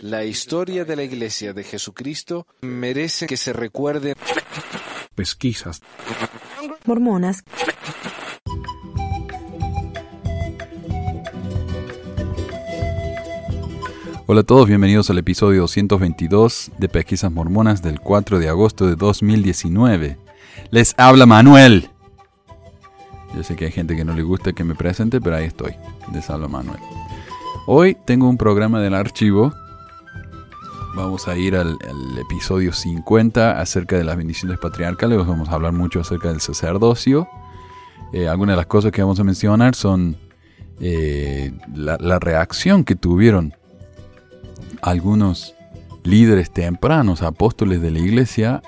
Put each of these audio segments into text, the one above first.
La historia de la Iglesia de Jesucristo merece que se recuerde. Pesquisas. Mormonas. Hola a todos, bienvenidos al episodio 222 de Pesquisas Mormonas del 4 de agosto de 2019. Les habla Manuel. Yo sé que hay gente que no le gusta que me presente, pero ahí estoy. Les habla Manuel. Hoy tengo un programa del archivo. Vamos a ir al, episodio 50 acerca de las bendiciones patriarcales. Vamos a hablar mucho acerca del sacerdocio. Eh, algunas de las cosas que vamos a mencionar son eh, la reacción que tuvieron algunos líderes tempranos, apóstoles de la iglesia,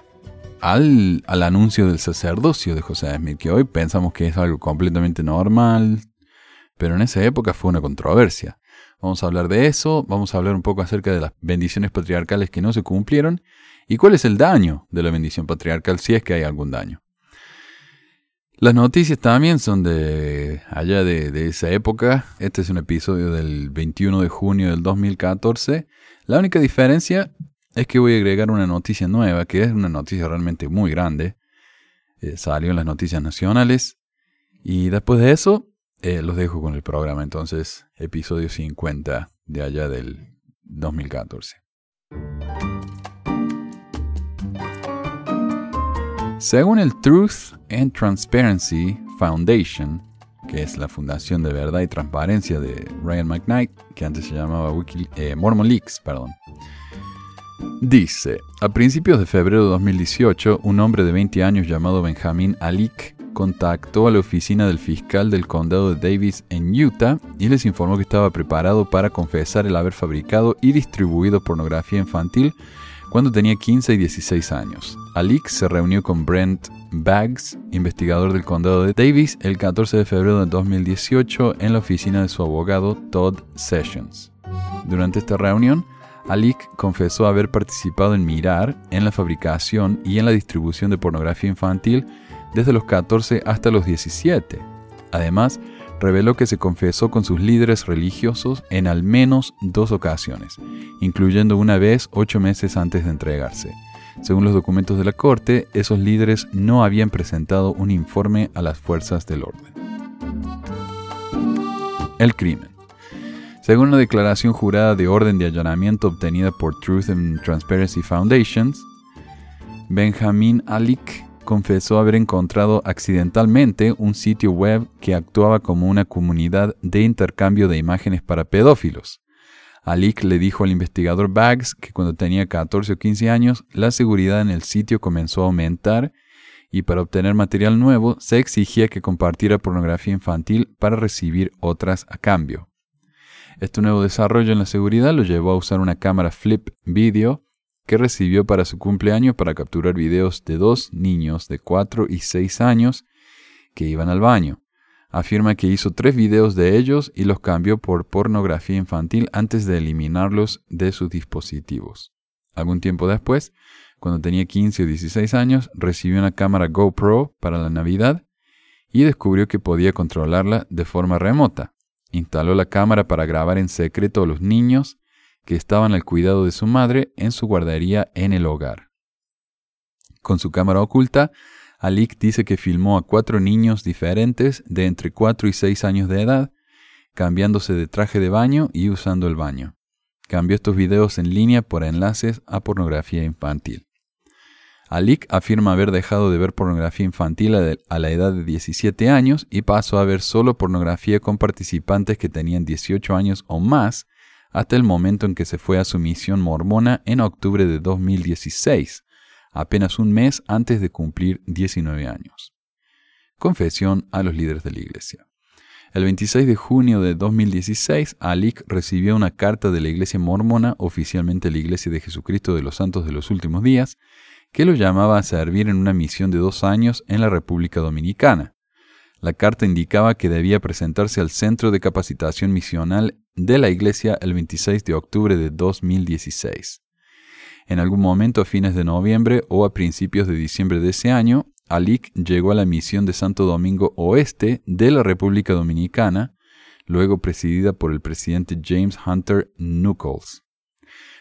al, anuncio del sacerdocio de José Smith, que hoy pensamos que es algo completamente normal, pero en esa época fue una controversia. Vamos a hablar de eso, vamos a hablar un poco acerca de las bendiciones patriarcales que no se cumplieron y cuál es el daño de la bendición patriarcal si es que hay algún daño. Las noticias también son de allá de, esa época. Este es un episodio del 21 de junio del 2014. La única diferencia es que voy a agregar una noticia nueva, que es una noticia realmente muy grande. Eh, salió en las noticias nacionales. Y después de eso, eh, los dejo con el programa. Entonces, episodio 50 de allá del 2014. Según el Truth and Transparency Foundation, que es la Fundación de Verdad y Transparencia de Ryan McKnight, que antes se llamaba Wiki, eh, Mormon Leaks, perdón. Dice, a principios de febrero de 2018, un hombre de 20 años llamado Benjamin Alik contactó a la oficina del fiscal del condado de Davis en Utah y les informó que estaba preparado para confesar el haber fabricado y distribuido pornografía infantil cuando tenía 15 y 16 años. Alik se reunió con Brent Baggs, investigador del condado de Davis, el 14 de febrero de 2018 en la oficina de su abogado Todd Sessions. Durante esta reunión, Alik confesó haber participado en mirar, en la fabricación y en la distribución de pornografía infantil desde los 14 hasta los 17. Además, reveló que se confesó con sus líderes religiosos en al menos dos ocasiones, incluyendo una vez ocho meses antes de entregarse. Según los documentos de la Corte, esos líderes no habían presentado un informe a las fuerzas del orden. El crimen. Según una declaración jurada de orden de allanamiento obtenida por Truth and Transparency Foundations, Benjamin Alik confesó haber encontrado accidentalmente un sitio web que actuaba como una comunidad de intercambio de imágenes para pedófilos. Alik le dijo al investigador Baggs que cuando tenía 14 o 15 años, la seguridad en el sitio comenzó a aumentar y para obtener material nuevo se exigía que compartiera pornografía infantil para recibir otras a cambio. Este nuevo desarrollo en la seguridad lo llevó a usar una cámara flip video que recibió para su cumpleaños para capturar videos de dos niños de 4 y 6 años que iban al baño. Afirma que hizo tres videos de ellos y los cambió por pornografía infantil antes de eliminarlos de sus dispositivos. Algún tiempo después, cuando tenía 15 o 16 años, recibió una cámara GoPro para la Navidad y descubrió que podía controlarla de forma remota. Instaló la cámara para grabar en secreto a los niños que estaban al cuidado de su madre en su guardería en el hogar. Con su cámara oculta, Alik dice que filmó a cuatro niños diferentes de entre 4 y 6 años de edad, cambiándose de traje de baño y usando el baño. Cambió estos videos en línea por enlaces a pornografía infantil. Alik afirma haber dejado de ver pornografía infantil a la edad de 17 años y pasó a ver solo pornografía con participantes que tenían 18 años o más hasta el momento en que se fue a su misión mormona en octubre de 2016, apenas un mes antes de cumplir 19 años. Confesión a los líderes de la Iglesia. El 26 de junio de 2016, Alik recibió una carta de la Iglesia mormona, oficialmente la Iglesia de Jesucristo de los Santos de los Últimos Días, que lo llamaba a servir en una misión de dos años en la República Dominicana. La carta indicaba que debía presentarse al Centro de Capacitación Misional de la Iglesia el 26 de octubre de 2016. En algún momento a fines de noviembre o a principios de diciembre de ese año, Alik llegó a la misión de Santo Domingo Oeste de la República Dominicana, luego presidida por el presidente James Hunter Nuckols.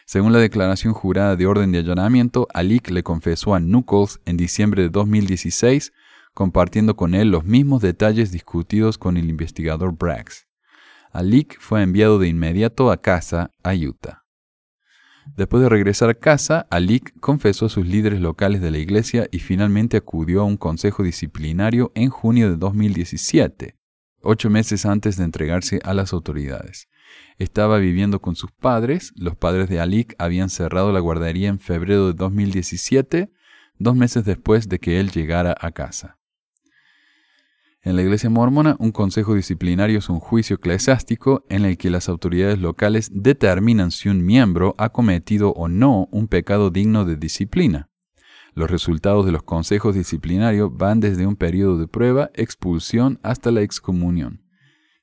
Según la declaración jurada de orden de allanamiento, Alik le confesó a Nuckols en diciembre de 2016, compartiendo con él los mismos detalles discutidos con el investigador Braggs. Alik fue enviado de inmediato a casa a Utah. Después de regresar a casa, Alik confesó a sus líderes locales de la iglesia y finalmente acudió a un consejo disciplinario en junio de 2017, ocho meses antes de entregarse a las autoridades. Estaba viviendo con sus padres, los padres de Alik habían cerrado la guardería en febrero de 2017, dos meses después de que él llegara a casa. En la iglesia mormona, un consejo disciplinario es un juicio eclesiástico en el que las autoridades locales determinan si un miembro ha cometido o no un pecado digno de disciplina. Los resultados de los consejos disciplinarios van desde un periodo de prueba, expulsión, hasta la excomunión.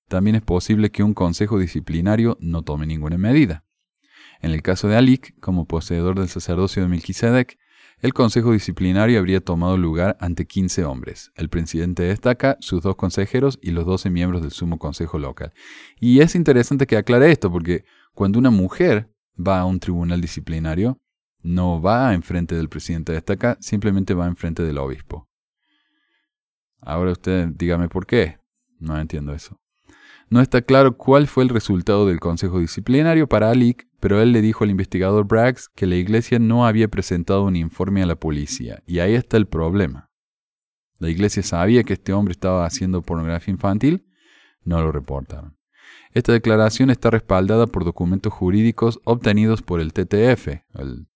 También es posible que un consejo disciplinario no tome ninguna medida. En el caso de Alik, como poseedor del sacerdocio de Melquisedec, el consejo disciplinario habría tomado lugar ante 15 hombres. El presidente destaca, sus dos consejeros y los 12 miembros del sumo consejo local. Y es interesante que aclare esto, porque cuando una mujer va a un tribunal disciplinario, no va enfrente del presidente destaca, simplemente va enfrente del obispo. Ahora usted dígame por qué. No entiendo eso. No está claro cuál fue el resultado del consejo disciplinario para Alik, pero él le dijo al investigador Braggs que la iglesia no había presentado un informe a la policía, y ahí está el problema. La iglesia sabía que este hombre estaba haciendo pornografía infantil, no lo reportaron. Esta declaración está respaldada por documentos jurídicos obtenidos por el TTF, el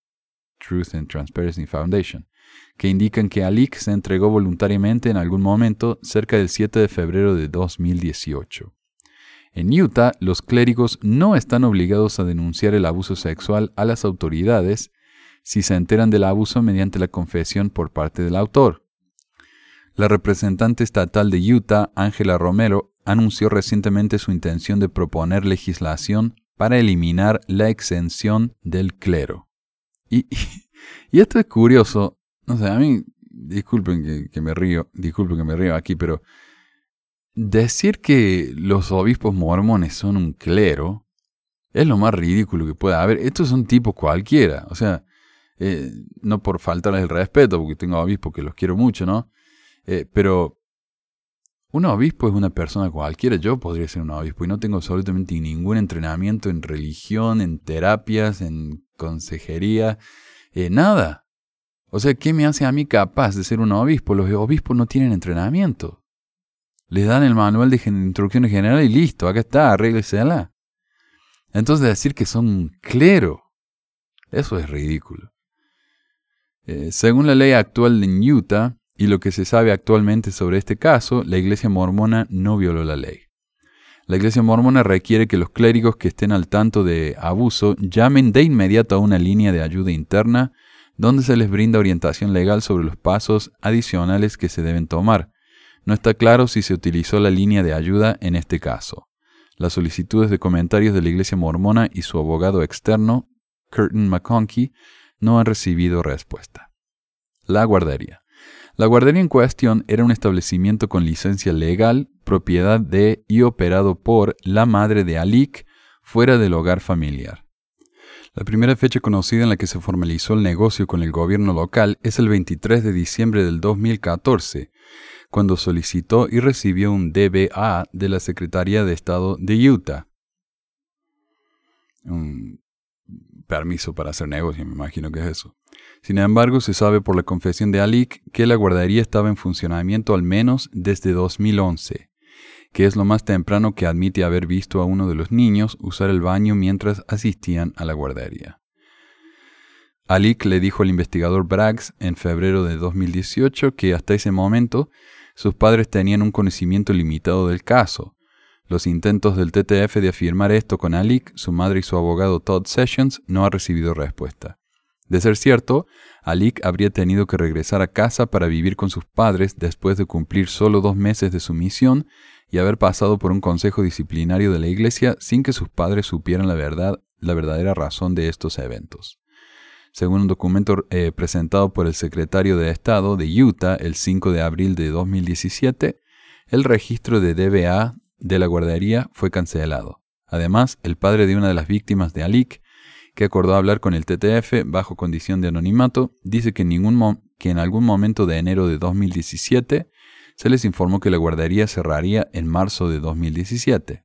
Truth and Transparency Foundation, que indican que Alik se entregó voluntariamente en algún momento cerca del 7 de febrero de 2018. En Utah, los clérigos no están obligados a denunciar el abuso sexual a las autoridades si se enteran del abuso mediante la confesión por parte del autor. La representante estatal de Utah, Angela Romero, anunció recientemente su intención de proponer legislación para eliminar la exención del clero. Y, esto es curioso, no sé, a mí, disculpen que, que me río, disculpen que me río aquí, pero Decir que los obispos mormones son un clero es lo más ridículo que pueda haber. Estos son tipos cualquiera. O sea, eh, no por faltarles el respeto, porque tengo obispos que los quiero mucho, ¿no? Eh, pero un obispo es una persona cualquiera. Yo podría ser un obispo y no tengo absolutamente ningún entrenamiento en religión, en terapias, en consejería, eh, nada. O sea, ¿qué me hace a mí capaz de ser un obispo? Los obispos no tienen entrenamiento. Les dan el manual de instrucciones generales y listo, acá está, arréglesela. Entonces decir que son clero, eso es ridículo. Eh, según la ley actual de Utah y lo que se sabe actualmente sobre este caso, la iglesia mormona no violó la ley. La iglesia mormona requiere que los clérigos que estén al tanto de abuso llamen de inmediato a una línea de ayuda interna donde se les brinda orientación legal sobre los pasos adicionales que se deben tomar, no está claro si se utilizó la línea de ayuda en este caso. Las solicitudes de comentarios de la Iglesia Mormona y su abogado externo, Curtin McConkie, no han recibido respuesta. La guardería. La guardería en cuestión era un establecimiento con licencia legal, propiedad de y operado por la madre de Alik, fuera del hogar familiar. La primera fecha conocida en la que se formalizó el negocio con el gobierno local es el 23 de diciembre del 2014, cuando solicitó y recibió un DBA de la Secretaría de Estado de Utah. Un permiso para hacer negocio, me imagino que es eso. Sin embargo, se sabe por la confesión de Alik que la guardería estaba en funcionamiento al menos desde 2011, que es lo más temprano que admite haber visto a uno de los niños usar el baño mientras asistían a la guardería. Alik le dijo al investigador Braggs en febrero de 2018 que hasta ese momento sus padres tenían un conocimiento limitado del caso. Los intentos del TTF de afirmar esto con Alik, su madre y su abogado Todd Sessions no han recibido respuesta. De ser cierto, Alik habría tenido que regresar a casa para vivir con sus padres después de cumplir solo dos meses de su misión y haber pasado por un consejo disciplinario de la iglesia sin que sus padres supieran la verdad, la verdadera razón de estos eventos. Según un documento eh, presentado por el secretario de Estado de Utah el 5 de abril de 2017, el registro de DBA de la guardería fue cancelado. Además, el padre de una de las víctimas de Alik, que acordó hablar con el TTF bajo condición de anonimato, dice que que en algún momento de enero de 2017 se les informó que la guardería cerraría en marzo de 2017.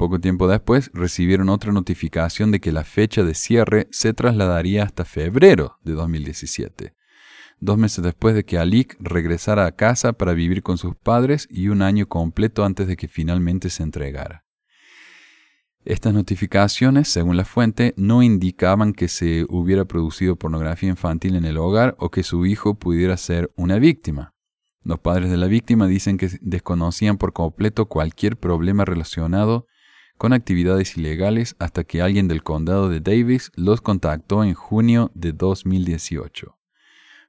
Poco tiempo después recibieron otra notificación de que la fecha de cierre se trasladaría hasta febrero de 2017, dos meses después de que Alik regresara a casa para vivir con sus padres y un año completo antes de que finalmente se entregara. Estas notificaciones, según la fuente, no indicaban que se hubiera producido pornografía infantil en el hogar o que su hijo pudiera ser una víctima. Los padres de la víctima dicen que desconocían por completo cualquier problema relacionado con actividades ilegales hasta que alguien del condado de Davis los contactó en junio de 2018.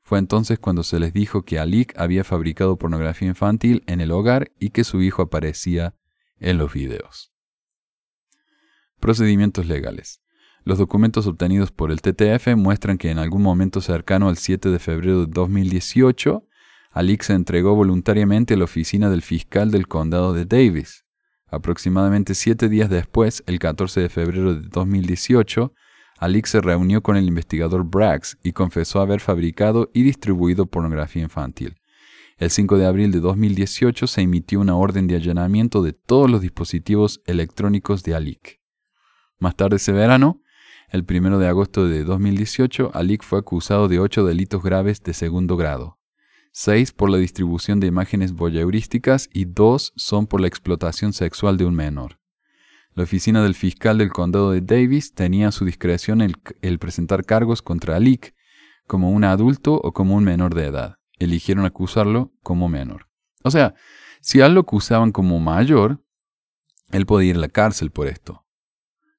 Fue entonces cuando se les dijo que Alik había fabricado pornografía infantil en el hogar y que su hijo aparecía en los videos. Procedimientos legales. Los documentos obtenidos por el TTF muestran que en algún momento cercano al 7 de febrero de 2018, Alix se entregó voluntariamente a la oficina del fiscal del condado de Davis. Aproximadamente siete días después, el 14 de febrero de 2018, Alix se reunió con el investigador Braggs y confesó haber fabricado y distribuido pornografía infantil. El 5 de abril de 2018 se emitió una orden de allanamiento de todos los dispositivos electrónicos de Alik. Más tarde ese verano, el 1 de agosto de 2018, Alik fue acusado de ocho delitos graves de segundo grado. Seis por la distribución de imágenes voyeurísticas y dos son por la explotación sexual de un menor. La oficina del fiscal del condado de Davis tenía a su discreción el, presentar cargos contra Alik como un adulto o como un menor de edad. Eligieron acusarlo como menor. O sea, si a él lo acusaban como mayor, él podía ir a la cárcel por esto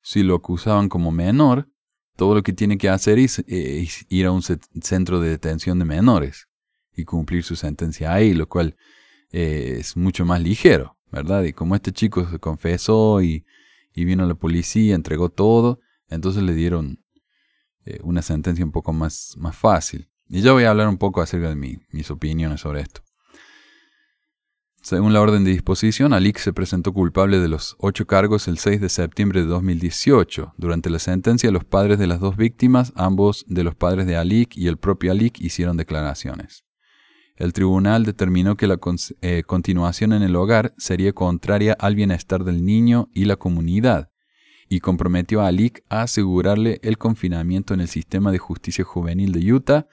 si lo acusaban como menor, todo lo que tiene que hacer es, ir a un centro de detención de menores y cumplir su sentencia ahí, lo cual eh, es mucho más ligero, ¿verdad? Y como este chico se confesó y, vino la policía, entregó todo, entonces le dieron eh, una sentencia un poco más, más fácil. Y yo voy a hablar un poco acerca de mis opiniones sobre esto. Según la orden de disposición, Alik se presentó culpable de los ocho cargos el 6 de septiembre de 2018. Durante la sentencia, los padres de las dos víctimas, ambos de los padres de Alik y el propio Alik, hicieron declaraciones. El tribunal determinó que la eh, continuación en el hogar sería contraria al bienestar del niño y la comunidad, y comprometió a Alik a asegurarle el confinamiento en el sistema de justicia juvenil de Utah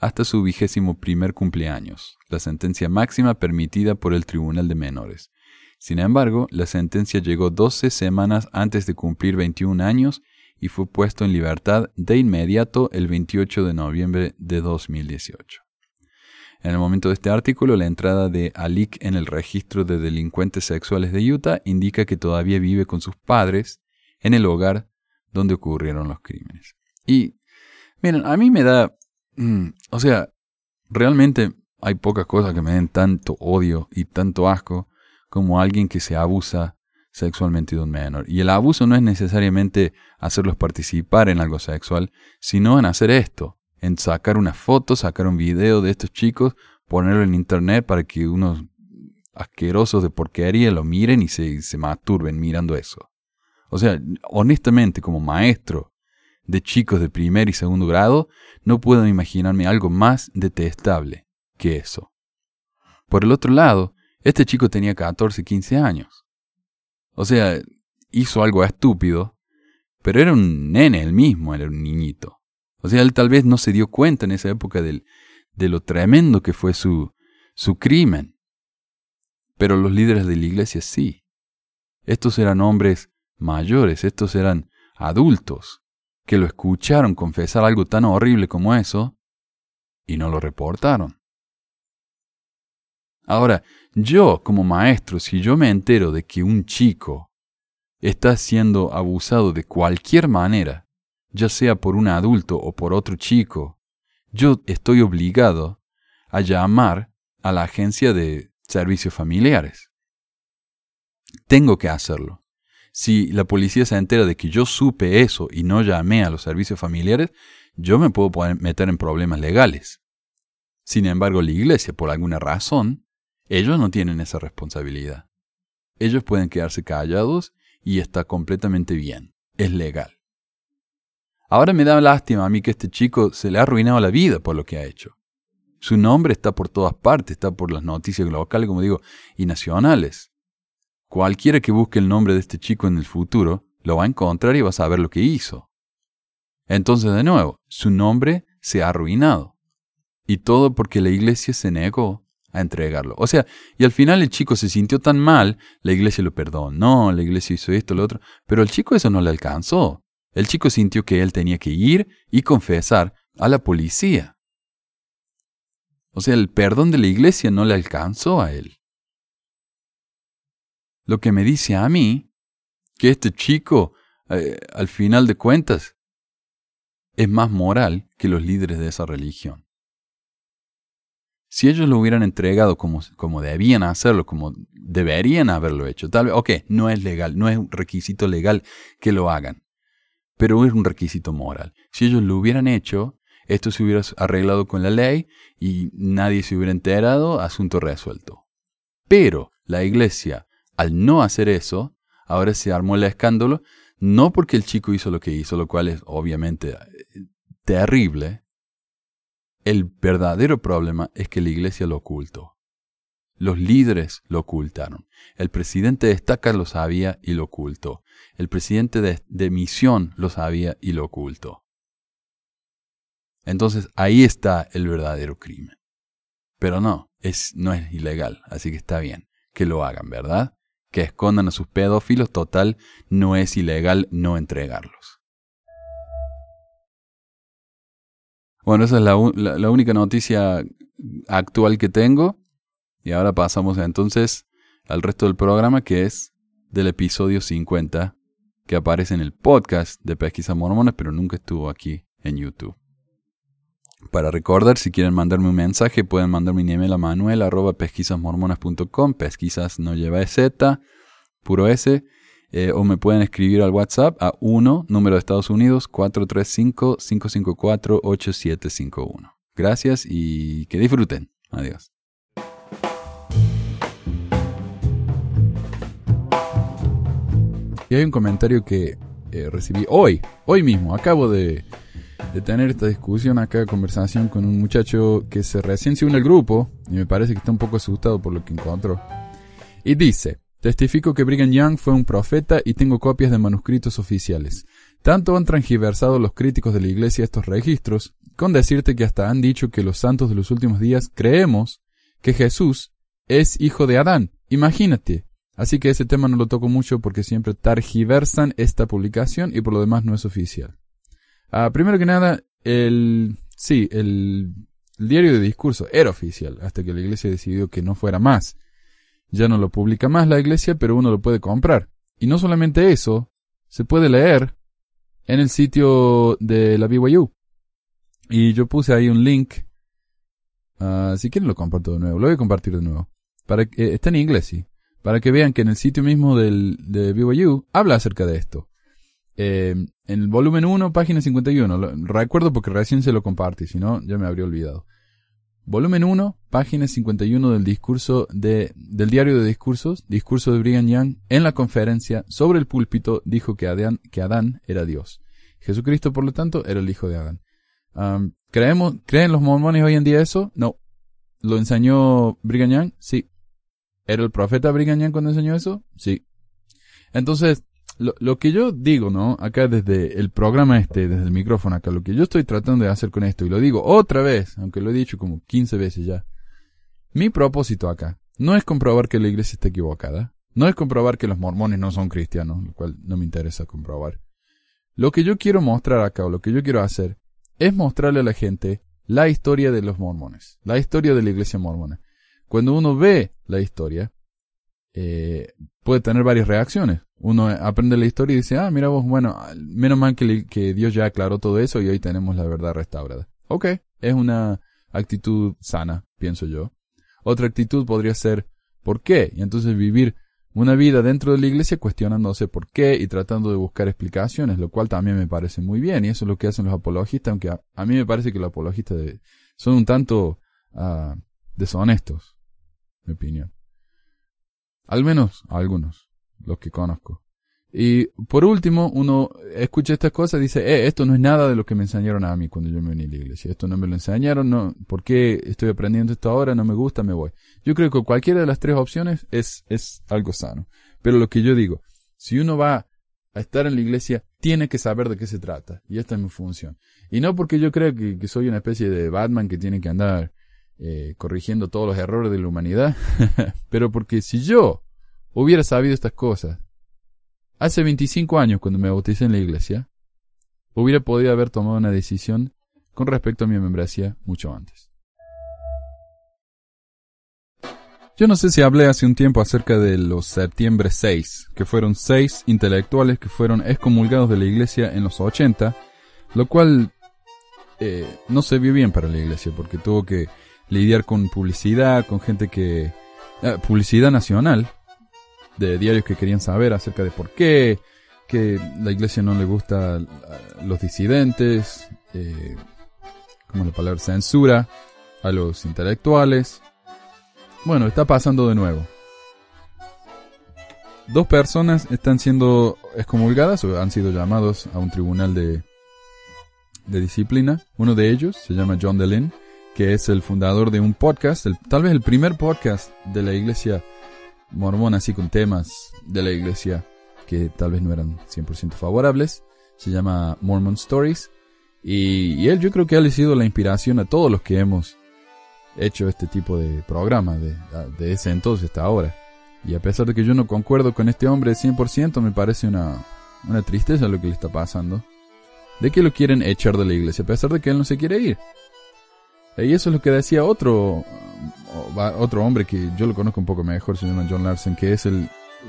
hasta su vigésimo primer cumpleaños, la sentencia máxima permitida por el Tribunal de Menores. Sin embargo, la sentencia llegó 12 semanas antes de cumplir 21 años y fue puesto en libertad de inmediato el 28 de noviembre de 2018. En el momento de este artículo, la entrada de Alik en el registro de delincuentes sexuales de Utah indica que todavía vive con sus padres en el hogar donde ocurrieron los crímenes. Y, miren, a mí me da Mm, o sea, realmente hay pocas cosas que me den tanto odio y tanto asco como alguien que se abusa sexualmente de un menor. Y el abuso no es necesariamente hacerlos participar en algo sexual, sino en hacer esto, en sacar una foto, sacar un video de estos chicos, ponerlo en internet para que unos asquerosos de porquería lo miren y se, se masturben mirando eso. O sea, honestamente, como maestro de chicos de primer y segundo grado, no puedo imaginarme algo más detestable que eso. Por el otro lado, este chico tenía 14, 15 años. O sea, hizo algo estúpido, pero era un nene el mismo, era un niñito. O sea, él tal vez no se dio cuenta en esa época del, de lo tremendo que fue su, su crimen. Pero los líderes de la iglesia sí. Estos eran hombres mayores, estos eran adultos, que lo escucharon confesar algo tan horrible como eso y no lo reportaron. Ahora, yo como maestro, si yo me entero de que un chico está siendo abusado de cualquier manera, ya sea por un adulto o por otro chico, yo estoy obligado a llamar a la agencia de servicios familiares. Tengo que hacerlo si la policía se entera de que yo supe eso y no llamé a los servicios familiares, yo me puedo meter en problemas legales. Sin embargo, la iglesia, por alguna razón, ellos no tienen esa responsabilidad. ellos pueden quedarse callados y está completamente bien. Es legal. Ahora me da lástima a mí que este chico se le ha arruinado la vida por lo que ha hecho. Su nombre está por todas partes, está por las noticias locales, como digo, y nacionales. Cualquiera que busque el nombre de este chico en el futuro lo va a encontrar y va a saber lo que hizo. Entonces, de nuevo, su nombre se ha arruinado. Y todo porque la iglesia se negó a entregarlo. O sea, y al final el chico se sintió tan mal, la iglesia lo perdonó, la iglesia hizo esto, lo otro, pero al chico eso no le alcanzó. El chico sintió que él tenía que ir y confesar a la policía. O sea, el perdón de la iglesia no le alcanzó a él. Lo que me dice a mí, que este chico, eh, al final de cuentas, es más moral que los líderes de esa religión. Si ellos lo hubieran entregado como, como debían hacerlo, como deberían haberlo hecho, tal vez, ok, no es legal, no es un requisito legal que lo hagan, pero es un requisito moral. Si ellos lo hubieran hecho, esto se hubiera arreglado con la ley y nadie se hubiera enterado, asunto resuelto. Pero la iglesia, al no hacer eso, ahora se armó el escándalo no porque el chico hizo lo que hizo, lo cual es obviamente eh, terrible. El verdadero problema es que la iglesia lo ocultó. Los líderes lo ocultaron. El presidente de estaca lo sabía y lo ocultó. El presidente de, de misión lo sabía y lo ocultó. Entonces ahí está el verdadero crimen. Pero no, es, no es ilegal, así que está bien que lo hagan, ¿verdad? que escondan a sus pedófilos, total, no es ilegal no entregarlos. Bueno, esa es la, única noticia actual que tengo. Y ahora pasamos entonces al resto del programa, que es del episodio 50, que aparece en el podcast de Pesquisas Mormones, pero nunca estuvo aquí en YouTube. Para recordar, si quieren mandarme un mensaje, pueden mandarme un email a manuel. Pesquisas no lleva Z, puro S. Eh, o me pueden escribir al WhatsApp a 1, número de Estados Unidos, 435-554-8751. Gracias y que disfruten. Adiós. Y hay un comentario que eh, recibí hoy, hoy mismo. Acabo de tener esta discusión acá, conversación con un muchacho que se recién se une al grupo y me parece que está un poco asustado por lo que encontró. Y dice, testifico que Brigham Young fue un profeta y tengo copias de manuscritos oficiales. Tanto han transgiversado los críticos de la iglesia estos registros, con decirte que hasta han dicho que los santos de los últimos días creemos que Jesús es hijo de Adán. Imagínate. Así que ese tema no lo toco mucho porque siempre targiversan esta publicación y por lo demás no es oficial. Ah, primero que nada, el, sí, el, diario de discurso era oficial hasta que la iglesia decidió que no fuera más. Ya no lo publica más la iglesia, pero uno lo puede comprar. Y no solamente eso, se puede leer en el sitio de la BYU. Y yo puse ahí un link. Uh, si quieren lo comparto de nuevo. Lo voy a compartir de nuevo. Para eh, está en inglés, sí. Para que vean que en el sitio mismo del, de BYU habla acerca de esto. Eh, en el volumen 1, página 51. recuerdo porque recién se lo compartí, si no, ya me habría olvidado. Volumen 1, página 51 del discurso de, del diario de discursos, discurso de Brigham Young, en la conferencia sobre el púlpito dijo que Adán, que Adán era Dios. Jesucristo, por lo tanto, era el hijo de Adán. ¿creemos, ¿Creen los mormones hoy en día eso? No. ¿Lo enseñó Brigham Young? Sí. ¿Era el profeta Brigham Young cuando enseñó eso? Sí. Entonces, lo, lo, que yo digo, ¿no? Acá desde el programa este, desde el micrófono acá, lo que yo estoy tratando de hacer con esto, y lo digo otra vez, aunque lo he dicho como 15 veces ya, mi propósito acá no es comprobar que la iglesia está equivocada, no es comprobar que los mormones no son cristianos, lo cual no me interesa comprobar. Lo que yo quiero mostrar acá, o lo que yo quiero hacer, es mostrarle a la gente la historia de los mormones, la historia de la iglesia mormona. Cuando uno ve la historia, eh, puede tener varias reacciones. Uno aprende la historia y dice, ah, mira vos, bueno, menos mal que, Dios ya aclaró todo eso y hoy tenemos la verdad restaurada. Ok, es una actitud sana, pienso yo. Otra actitud podría ser, ¿por qué? Y entonces vivir una vida dentro de la iglesia cuestionándose por qué y tratando de buscar explicaciones, lo cual también me parece muy bien y eso es lo que hacen los apologistas, aunque a, mí me parece que los apologistas son un tanto uh, deshonestos, mi opinión. Al menos algunos, los que conozco. Y por último, uno escucha estas cosas y dice, eh, esto no es nada de lo que me enseñaron a mí cuando yo me vení a la iglesia. Esto no me lo enseñaron, no, ¿por qué estoy aprendiendo esto ahora? No me gusta, me voy. Yo creo que cualquiera de las tres opciones es, es algo sano. Pero lo que yo digo, si uno va a estar en la iglesia, tiene que saber de qué se trata. Y esta es mi función. Y no porque yo creo que, que soy una especie de Batman que tiene que andar eh, corrigiendo todos los errores de la humanidad, pero porque si yo hubiera sabido estas cosas, Hace 25 años, cuando me bauticé en la iglesia, hubiera podido haber tomado una decisión con respecto a mi membresía mucho antes. Yo no sé si hablé hace un tiempo acerca de los septiembre 6, que fueron seis intelectuales que fueron excomulgados de la iglesia en los 80, lo cual eh, no se vio bien para la iglesia porque tuvo que lidiar con publicidad, con gente que... Eh, publicidad nacional, de diarios que querían saber acerca de por qué, que la iglesia no le gusta a los disidentes, eh, como la palabra censura, a los intelectuales. Bueno, está pasando de nuevo. Dos personas están siendo excomulgadas o han sido llamados a un tribunal de, de disciplina. Uno de ellos se llama John Deline, que es el fundador de un podcast, tal vez el primer podcast de la iglesia mormón así con temas de la iglesia que tal vez no eran 100% favorables. Se llama Mormon Stories. Y, él yo creo que ha sido la inspiración a todos los que hemos hecho este tipo de programa de, de ese entonces hasta ahora. Y a pesar de que yo no concuerdo con este hombre 100%, me parece una, una tristeza lo que le está pasando. De que lo quieren echar de la iglesia, a pesar de que él no se quiere ir. Y eso es lo que decía otro otro hombre que yo lo conozco un poco mejor, se llama John Larson, que es el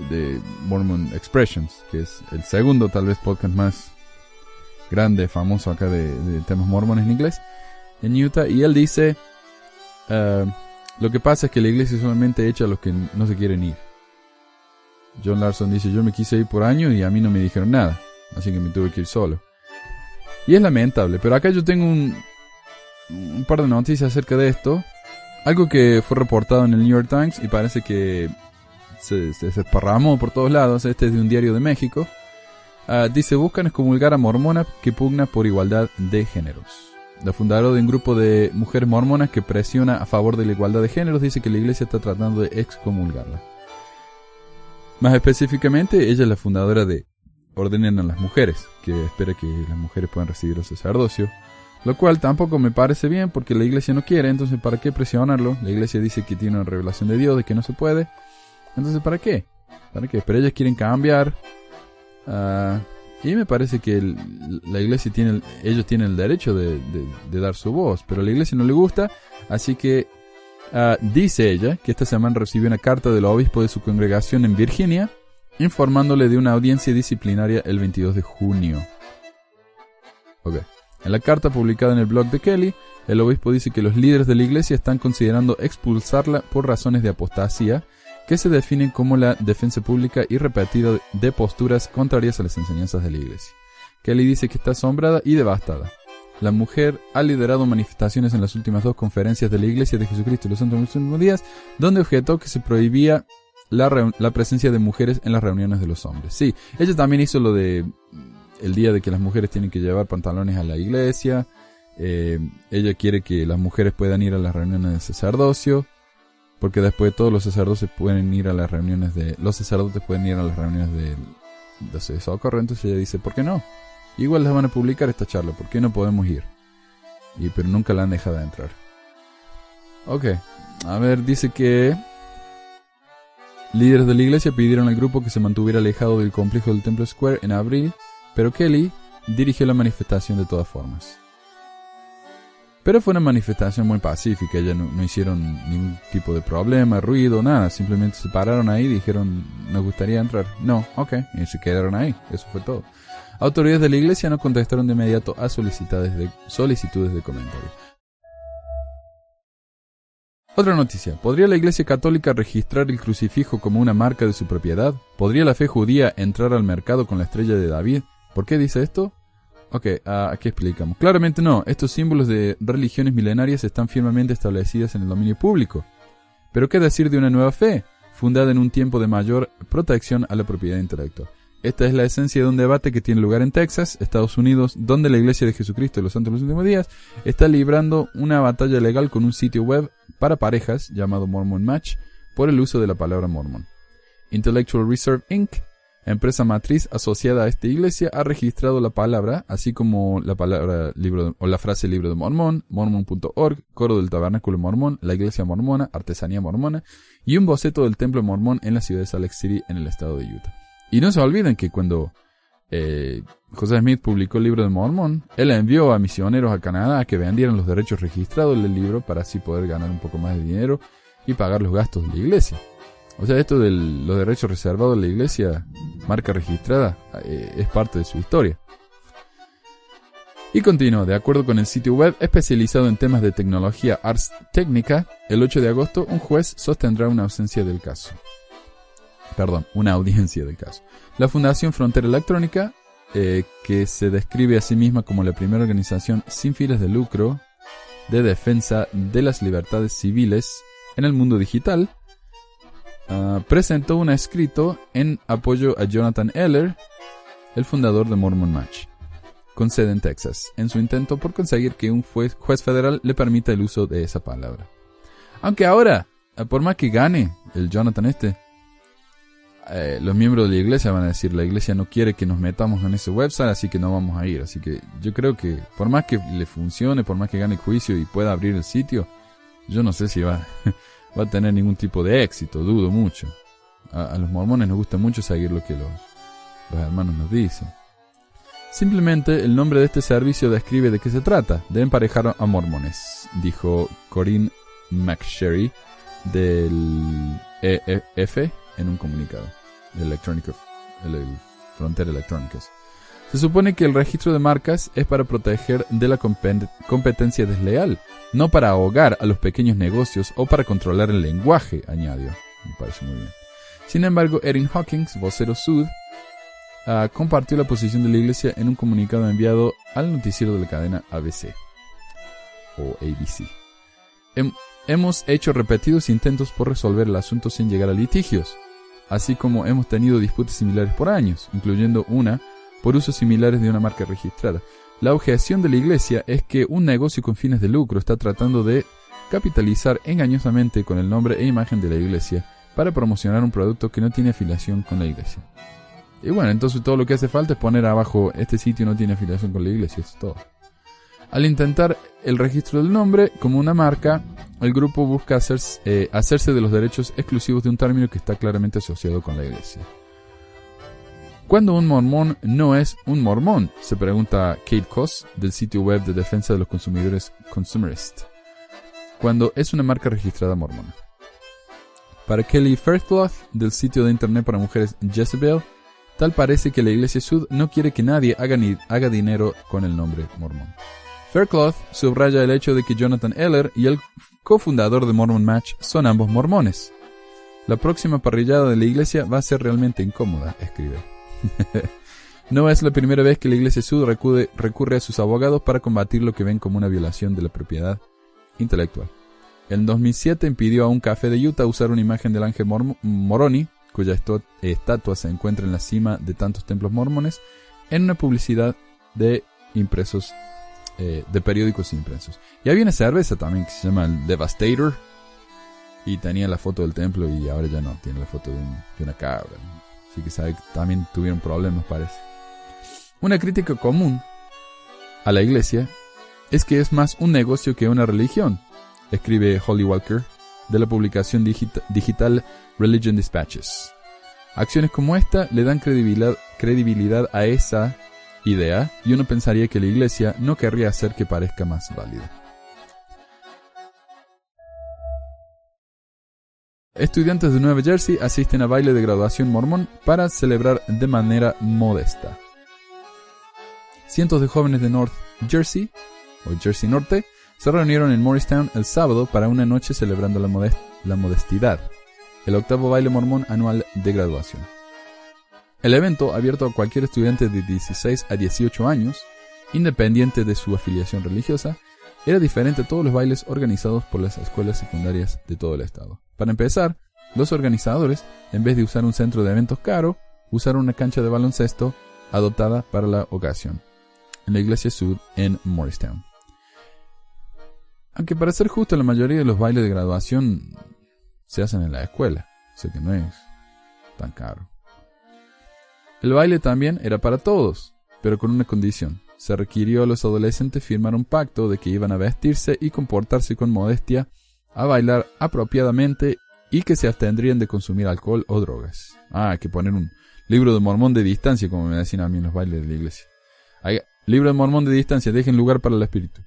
de Mormon Expressions, que es el segundo tal vez podcast más grande, famoso acá de, temas mormones en inglés, en Utah, y él dice, uh, lo que pasa es que la iglesia solamente echa a los que no se quieren ir. John Larson dice, yo me quise ir por años y a mí no me dijeron nada, así que me tuve que ir solo. Y es lamentable, pero acá yo tengo un, un par de noticias acerca de esto. Algo que fue reportado en el New York Times y parece que se, se, por todos lados. Este es de un diario de México. Uh, dice, buscan excomulgar a mormonas que pugna por igualdad de géneros. La fundadora de un grupo de mujeres mormonas que presiona a favor de la igualdad de géneros dice que la iglesia está tratando de excomulgarla. Más específicamente, ella es la fundadora de Ordenen a las Mujeres, que espera que las mujeres puedan recibir el sacerdocio. Lo cual tampoco me parece bien porque la iglesia no quiere, entonces ¿para qué presionarlo? La iglesia dice que tiene una revelación de Dios, de que no se puede. Entonces ¿para qué? ¿Para qué? Pero ellas quieren cambiar. Uh, y me parece que la iglesia tiene, ellos tienen el derecho de, dar su voz, pero a la iglesia no le gusta, así que uh, dice ella que esta semana recibió una carta del obispo de su congregación en Virginia, informándole de una audiencia disciplinaria el 22 de junio. Okay. En la carta publicada en el blog de Kelly, el obispo dice que los líderes de la iglesia están considerando expulsarla por razones de apostasía, que se definen como la defensa pública y repetida de posturas contrarias a las enseñanzas de la iglesia. Kelly dice que está asombrada y devastada. La mujer ha liderado manifestaciones en las últimas dos conferencias de la Iglesia de Jesucristo y los Santos Últimos Días, donde objetó que se prohibía la, la, presencia de mujeres en las reuniones de los hombres. Sí, ella también hizo lo de el día de que las mujeres tienen que llevar pantalones a la iglesia. Eh, ella quiere que las mujeres puedan ir a las reuniones de sacerdocio, porque después todos los sacerdotes pueden ir a las reuniones de los sacerdotes pueden ir a las reuniones de, de socorro. Entonces ella dice, ¿por qué no? Igual les van a publicar esta charla, ¿por qué no podemos ir? Y pero nunca la han dejado entrar. Ok, a ver, dice que líderes de la iglesia pidieron al grupo que se mantuviera alejado del complejo del Temple Square en abril pero Kelly dirigió la manifestación de todas formas. Pero fue una manifestación muy pacífica, ella no, hicieron ningún tipo de problema, ruido, nada, simplemente se pararon ahí y dijeron, nos gustaría entrar. No, ok, y se quedaron ahí, eso fue todo. Autoridades de la iglesia no contestaron de inmediato a solicitudes de, solicitudes de comentarios. Otra noticia. ¿Podría la Iglesia Católica registrar el crucifijo como una marca de su propiedad? ¿Podría la fe judía entrar al mercado con la estrella de David? ¿Por qué dice esto? Ok, uh, aquí explicamos. Claramente no, estos símbolos de religiones milenarias están firmemente establecidas en el dominio público. Pero ¿qué decir de una nueva fe? fundada en un tiempo de mayor protección a la propiedad intelectual. Esta es la esencia de un debate que tiene lugar en Texas, Estados Unidos, donde la Iglesia de Jesucristo de los Santos de los Últimos Días está librando una batalla legal con un sitio web para parejas llamado Mormon Match por el uso de la palabra mormon. Intellectual Reserve Inc., empresa matriz asociada a esta iglesia, ha registrado la palabra, así como la palabra libro o la frase libro de mormón, mormon.org, coro del tabernáculo mormón, la iglesia mormona, artesanía mormona y un boceto del templo mormón en la ciudad de Salt Lake City en el estado de Utah. Y no se olviden que cuando eh, José Smith publicó el libro de Mormón, él envió a misioneros a Canadá a que vendieran los derechos registrados del libro para así poder ganar un poco más de dinero y pagar los gastos de la iglesia. O sea, esto de los derechos reservados de la iglesia, marca registrada, eh, es parte de su historia. Y continúa, de acuerdo con el sitio web especializado en temas de tecnología Ars Técnica, el 8 de agosto un juez sostendrá una ausencia del caso perdón, una audiencia del caso. La Fundación Frontera Electrónica, eh, que se describe a sí misma como la primera organización sin fines de lucro de defensa de las libertades civiles en el mundo digital, ah, presentó un escrito en apoyo a Jonathan Eller, el fundador de Mormon Match, con sede en Texas, en su intento por conseguir que un juez, federal le permita el uso de esa palabra. Aunque ahora, por más que gane el Jonathan este, eh, los miembros de la iglesia van a decir, la iglesia no quiere que nos metamos en ese website, así que no vamos a ir. Así que yo creo que por más que le funcione, por más que gane juicio y pueda abrir el sitio, yo no sé si va, va a tener ningún tipo de éxito, dudo mucho. A, los mormones nos gusta mucho seguir lo que los, los hermanos nos dicen. Simplemente el nombre de este servicio describe de qué se trata, de emparejar a mormones, dijo Corinne McSherry del EF en un comunicado de Electronic, Frontera Electrónicas. Se supone que el registro de marcas es para proteger de la competencia desleal, no para ahogar a los pequeños negocios o para controlar el lenguaje, añadió. Me parece muy bien. Sin embargo, Erin Hawkins, vocero Sud, ah, compartió la posición de la iglesia en un comunicado enviado al noticiero de la cadena ABC o ABC. hemos hecho repetidos intentos por resolver el asunto sin llegar a litigios así como hemos tenido disputas similares por años, incluyendo una por usos similares de una marca registrada. La objeción de la Iglesia es que un negocio con fines de lucro está tratando de capitalizar engañosamente con el nombre e imagen de la Iglesia para promocionar un producto que no tiene afiliación con la Iglesia. Y bueno, entonces todo lo que hace falta es poner abajo este sitio no tiene afiliación con la Iglesia, es todo. Al intentar el registro del nombre como una marca, el grupo busca eh, hacerse, de los derechos exclusivos de un término que está claramente asociado con la iglesia. ¿Cuándo un mormón no es un mormón? Se pregunta Kate Koss del sitio web de defensa de los consumidores Consumerist. Cuando es una marca registrada mormona. Para Kelly Faircloth del sitio de internet para mujeres Jezebel, tal parece que la iglesia Sud no quiere que nadie haga, haga dinero con el nombre mormón. Faircloth subraya el hecho de que Jonathan Eller y el cofundador de Mormon Match son ambos mormones. La próxima parrillada de la iglesia va a ser realmente incómoda, escribe. no es la primera vez que la iglesia Sud recurre a sus abogados para combatir lo que ven como una violación de la propiedad intelectual. En 2007 impidió a un café de Utah usar una imagen del ángel Moroni, cuya estatua se encuentra en la cima de tantos templos mormones, en una publicidad de impresos eh, de periódicos impresos. Y había una cerveza también que se llama el Devastator. Y tenía la foto del templo y ahora ya no, tiene la foto de, una cabra. Así que sabe que también tuvieron problemas, parece. Una crítica común a la iglesia es que es más un negocio que una religión, escribe Holly Walker de la publicación digital Religion Dispatches. Acciones como esta le dan credibilidad, credibilidad a esa idea y uno pensaría que la iglesia no querría hacer que parezca más válida. Estudiantes de Nueva Jersey asisten a baile de graduación mormón para celebrar de manera modesta. Cientos de jóvenes de North Jersey, o Jersey Norte, se reunieron en Morristown el sábado para una noche celebrando la, la modestidad, el octavo baile mormón anual de graduación. El evento, abierto a cualquier estudiante de 16 a 18 años, independiente de su afiliación religiosa, era diferente a todos los bailes organizados por las escuelas secundarias de todo el estado. Para empezar, Los organizadores, en vez de usar un centro de eventos caro, usaron una cancha de baloncesto adoptada para la ocasión, en la iglesia sud en Morristown. Aunque para ser justo, la mayoría de los bailes de graduación se hacen en la escuela, sé que no es tan caro. El baile también era para todos, pero con una condición. Se requirió a los adolescentes firmar un pacto de que iban a vestirse y comportarse con modestia, a bailar apropiadamente y que se abstendrían de consumir alcohol o drogas. Ah, hay que poner un libro de mormón de distancia, como me decían a mí en los bailes de la iglesia. libro de mormón de distancia, dejen lugar para el espíritu.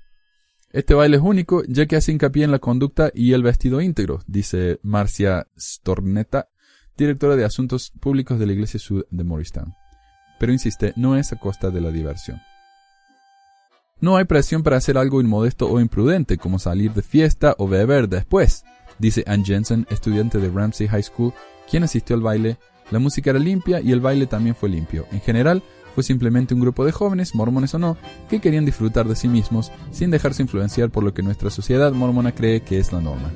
Este baile es único, ya que hace hincapié en la conducta y el vestido íntegro, dice Marcia Stornetta, directora de Asuntos Públicos de la Iglesia Sud de Morristown. Pero insiste, no es a costa de la diversión. No hay presión para hacer algo inmodesto o imprudente, como salir de fiesta o beber después, dice Ann Jensen, estudiante de Ramsey High School, quien asistió al baile. La música era limpia y el baile también fue limpio. En general, fue simplemente un grupo de jóvenes, mormones o no, que querían disfrutar de sí mismos sin dejarse influenciar por lo que nuestra sociedad mormona cree que es la norma.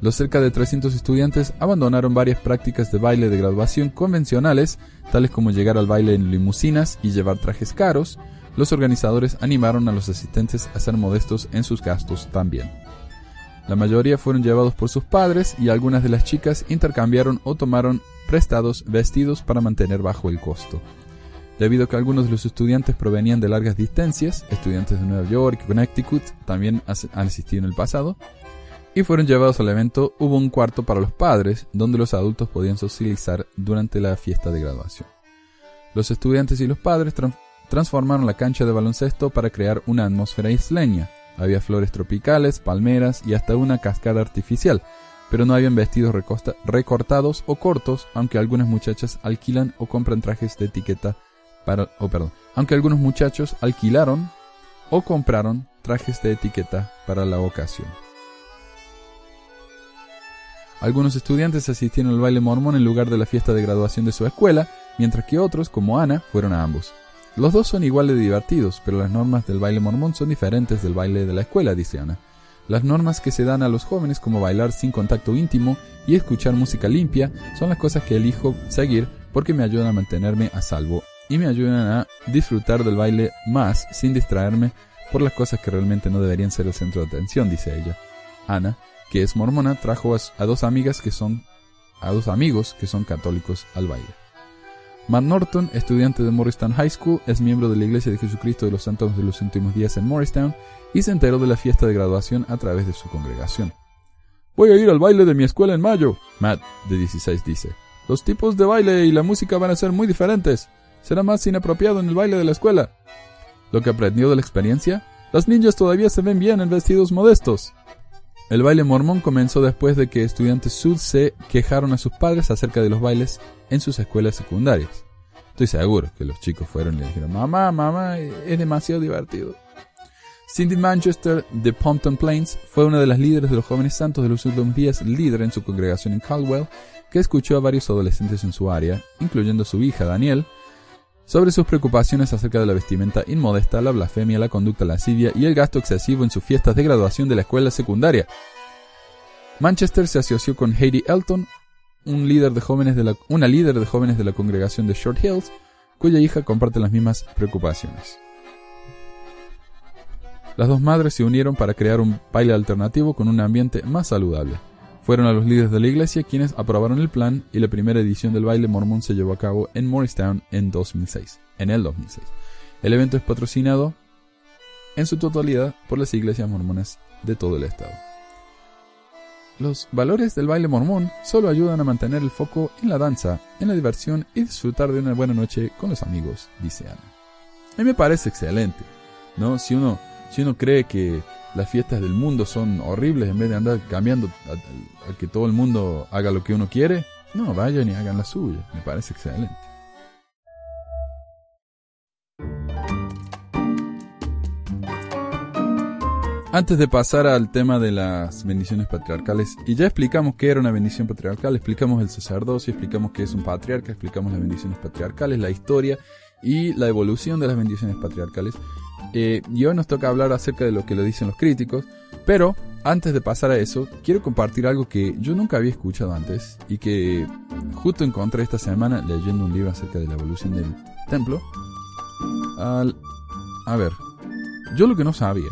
Los cerca de 300 estudiantes abandonaron varias prácticas de baile de graduación convencionales, tales como llegar al baile en limusinas y llevar trajes caros. Los organizadores animaron a los asistentes a ser modestos en sus gastos también. La mayoría fueron llevados por sus padres y algunas de las chicas intercambiaron o tomaron prestados vestidos para mantener bajo el costo. Debido a que algunos de los estudiantes provenían de largas distancias, estudiantes de Nueva York y Connecticut también han asistido en el pasado, y fueron llevados al evento, hubo un cuarto para los padres, donde los adultos podían socializar durante la fiesta de graduación. Los estudiantes y los padres transformaron la cancha de baloncesto para crear una atmósfera isleña. Había flores tropicales, palmeras y hasta una cascada artificial, pero no habían vestidos recortados o cortos, aunque algunas muchachas alquilan o compran trajes de etiqueta para, oh, perdón, aunque algunos muchachos alquilaron o compraron trajes de etiqueta para la ocasión. Algunos estudiantes asistieron al baile mormón en lugar de la fiesta de graduación de su escuela, mientras que otros, como Ana, fueron a ambos. Los dos son igual de divertidos, pero las normas del baile mormón son diferentes del baile de la escuela, dice Ana. Las normas que se dan a los jóvenes como bailar sin contacto íntimo y escuchar música limpia son las cosas que elijo seguir porque me ayudan a mantenerme a salvo y me ayudan a disfrutar del baile más sin distraerme por las cosas que realmente no deberían ser el centro de atención, dice ella. Ana, que es mormona, trajo a, dos amigas que son a dos amigos que son católicos al baile. Matt Norton, estudiante de Morristown High School, es miembro de la Iglesia de Jesucristo de los Santos de los Últimos Días en Morristown y se enteró de la fiesta de graduación a través de su congregación. Voy a ir al baile de mi escuela en mayo, Matt, de 16, dice. Los tipos de baile y la música van a ser muy diferentes será más inapropiado en el baile de la escuela. Lo que aprendió de la experiencia, las niñas todavía se ven bien en vestidos modestos. El baile mormón comenzó después de que estudiantes sud se quejaron a sus padres acerca de los bailes en sus escuelas secundarias. Estoy seguro que los chicos fueron y le dijeron, mamá, mamá, es demasiado divertido. Cindy Manchester de Pompton Plains fue una de las líderes de los jóvenes santos de los últimos días, líder en su congregación en Caldwell, que escuchó a varios adolescentes en su área, incluyendo su hija Daniel, sobre sus preocupaciones acerca de la vestimenta inmodesta, la blasfemia, la conducta lascivia y el gasto excesivo en sus fiestas de graduación de la escuela secundaria. Manchester se asoció con Heidi Elton, una líder de jóvenes de la congregación de Short Hills, cuya hija comparte las mismas preocupaciones. Las dos madres se unieron para crear un baile alternativo con un ambiente más saludable. Fueron a los líderes de la iglesia quienes aprobaron el plan y la primera edición del baile mormón se llevó a cabo en Morristown en 2006, en el 2006. El evento es patrocinado en su totalidad por las iglesias mormonas de todo el estado. Los valores del baile mormón solo ayudan a mantener el foco en la danza, en la diversión y disfrutar de una buena noche con los amigos, dice Ana. A mí me parece excelente, ¿no? Si uno, si uno cree que las fiestas del mundo son horribles en vez de andar cambiando a, que todo el mundo haga lo que uno quiere. No, vayan y hagan la suya. Me parece excelente. Antes de pasar al tema de las bendiciones patriarcales, y ya explicamos qué era una bendición patriarcal, explicamos el sacerdocio, explicamos qué es un patriarca, explicamos las bendiciones patriarcales, la historia y la evolución de las bendiciones patriarcales. Eh, y hoy nos toca hablar acerca de lo que lo dicen los críticos, pero antes de pasar a eso, quiero compartir algo que yo nunca había escuchado antes y que justo encontré esta semana leyendo un libro acerca de la evolución del templo. Al- a ver, yo lo que no sabía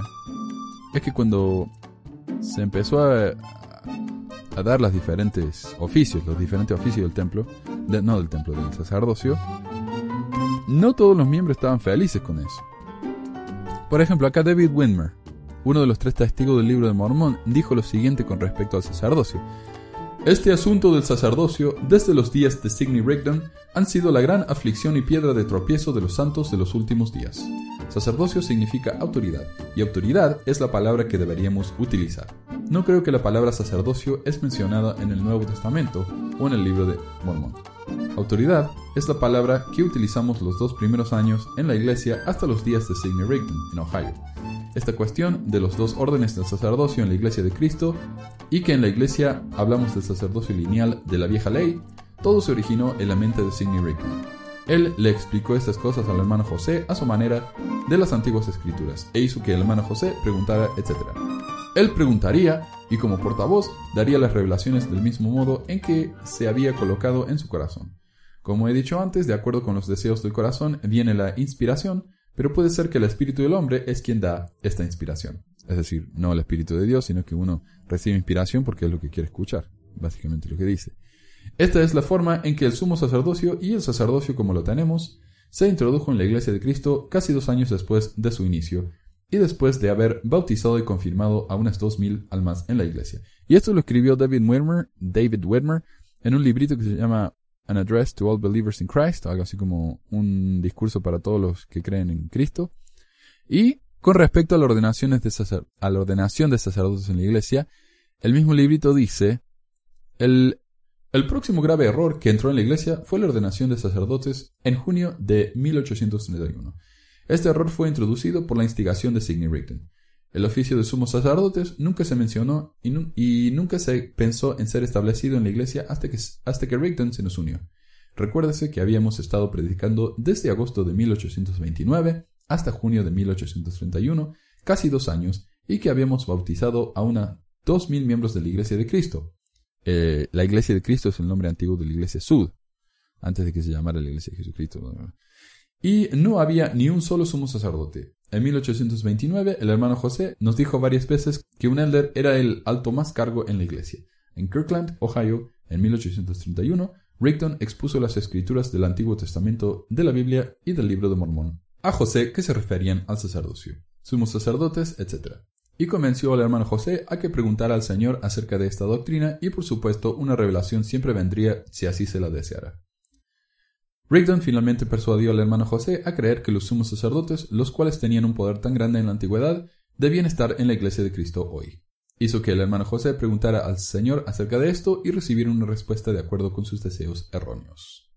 es que cuando se empezó a, a dar los diferentes oficios, los diferentes oficios del templo, de- no del templo, del sacerdocio, no todos los miembros estaban felices con eso. Por ejemplo, acá David Widmer, uno de los tres testigos del libro de Mormón, dijo lo siguiente con respecto al sacerdocio. Este asunto del sacerdocio, desde los días de Sidney Rigdon, han sido la gran aflicción y piedra de tropiezo de los santos de los últimos días. Sacerdocio significa autoridad, y autoridad es la palabra que deberíamos utilizar. No creo que la palabra sacerdocio es mencionada en el Nuevo Testamento o en el libro de Mormón. Autoridad es la palabra que utilizamos los dos primeros años en la iglesia hasta los días de Sidney Rigdon, en Ohio. Esta cuestión de los dos órdenes del sacerdocio en la iglesia de Cristo y que en la iglesia hablamos del sacerdocio lineal de la vieja ley, todo se originó en la mente de Sidney Rigdon. Él le explicó estas cosas al hermano José a su manera de las antiguas escrituras e hizo que el hermano José preguntara, etc. Él preguntaría y como portavoz daría las revelaciones del mismo modo en que se había colocado en su corazón. Como he dicho antes, de acuerdo con los deseos del corazón viene la inspiración, pero puede ser que el espíritu del hombre es quien da esta inspiración. Es decir, no el espíritu de Dios, sino que uno recibe inspiración porque es lo que quiere escuchar, básicamente lo que dice. Esta es la forma en que el sumo sacerdocio y el sacerdocio como lo tenemos se introdujo en la iglesia de Cristo casi dos años después de su inicio y después de haber bautizado y confirmado a unas dos mil almas en la iglesia. Y esto lo escribió David Whitmer, David Whitmer en un librito que se llama An Address to All Believers in Christ, algo así como un discurso para todos los que creen en Cristo. Y con respecto a, las ordenaciones de sacer- a la ordenación de sacerdotes en la iglesia, el mismo librito dice, el, el próximo grave error que entró en la iglesia fue la ordenación de sacerdotes en junio de 1831. Este error fue introducido por la instigación de Sidney Rigdon. El oficio de sumos sacerdotes nunca se mencionó y, nu- y nunca se pensó en ser establecido en la iglesia hasta que, hasta Rigdon se nos unió. Recuérdese que habíamos estado predicando desde agosto de 1829 hasta junio de 1831, casi dos años, y que habíamos bautizado a una dos mil miembros de la Iglesia de Cristo. Eh, la Iglesia de Cristo es el nombre antiguo de la Iglesia Sud, antes de que se llamara la Iglesia de Jesucristo. Y no había ni un solo sumo sacerdote. En 1829, el hermano José nos dijo varias veces que un elder era el alto más cargo en la iglesia. En Kirkland, Ohio, en 1831, Rigdon expuso las escrituras del Antiguo Testamento, de la Biblia y del Libro de Mormón a José que se referían al sacerdocio, sumos sacerdotes, etc. Y convenció al hermano José a que preguntara al Señor acerca de esta doctrina y por supuesto una revelación siempre vendría si así se la deseara. Rigdon finalmente persuadió al hermano José a creer que los sumos sacerdotes, los cuales tenían un poder tan grande en la antigüedad, debían estar en la iglesia de Cristo hoy. Hizo que el hermano José preguntara al Señor acerca de esto y recibiera una respuesta de acuerdo con sus deseos erróneos.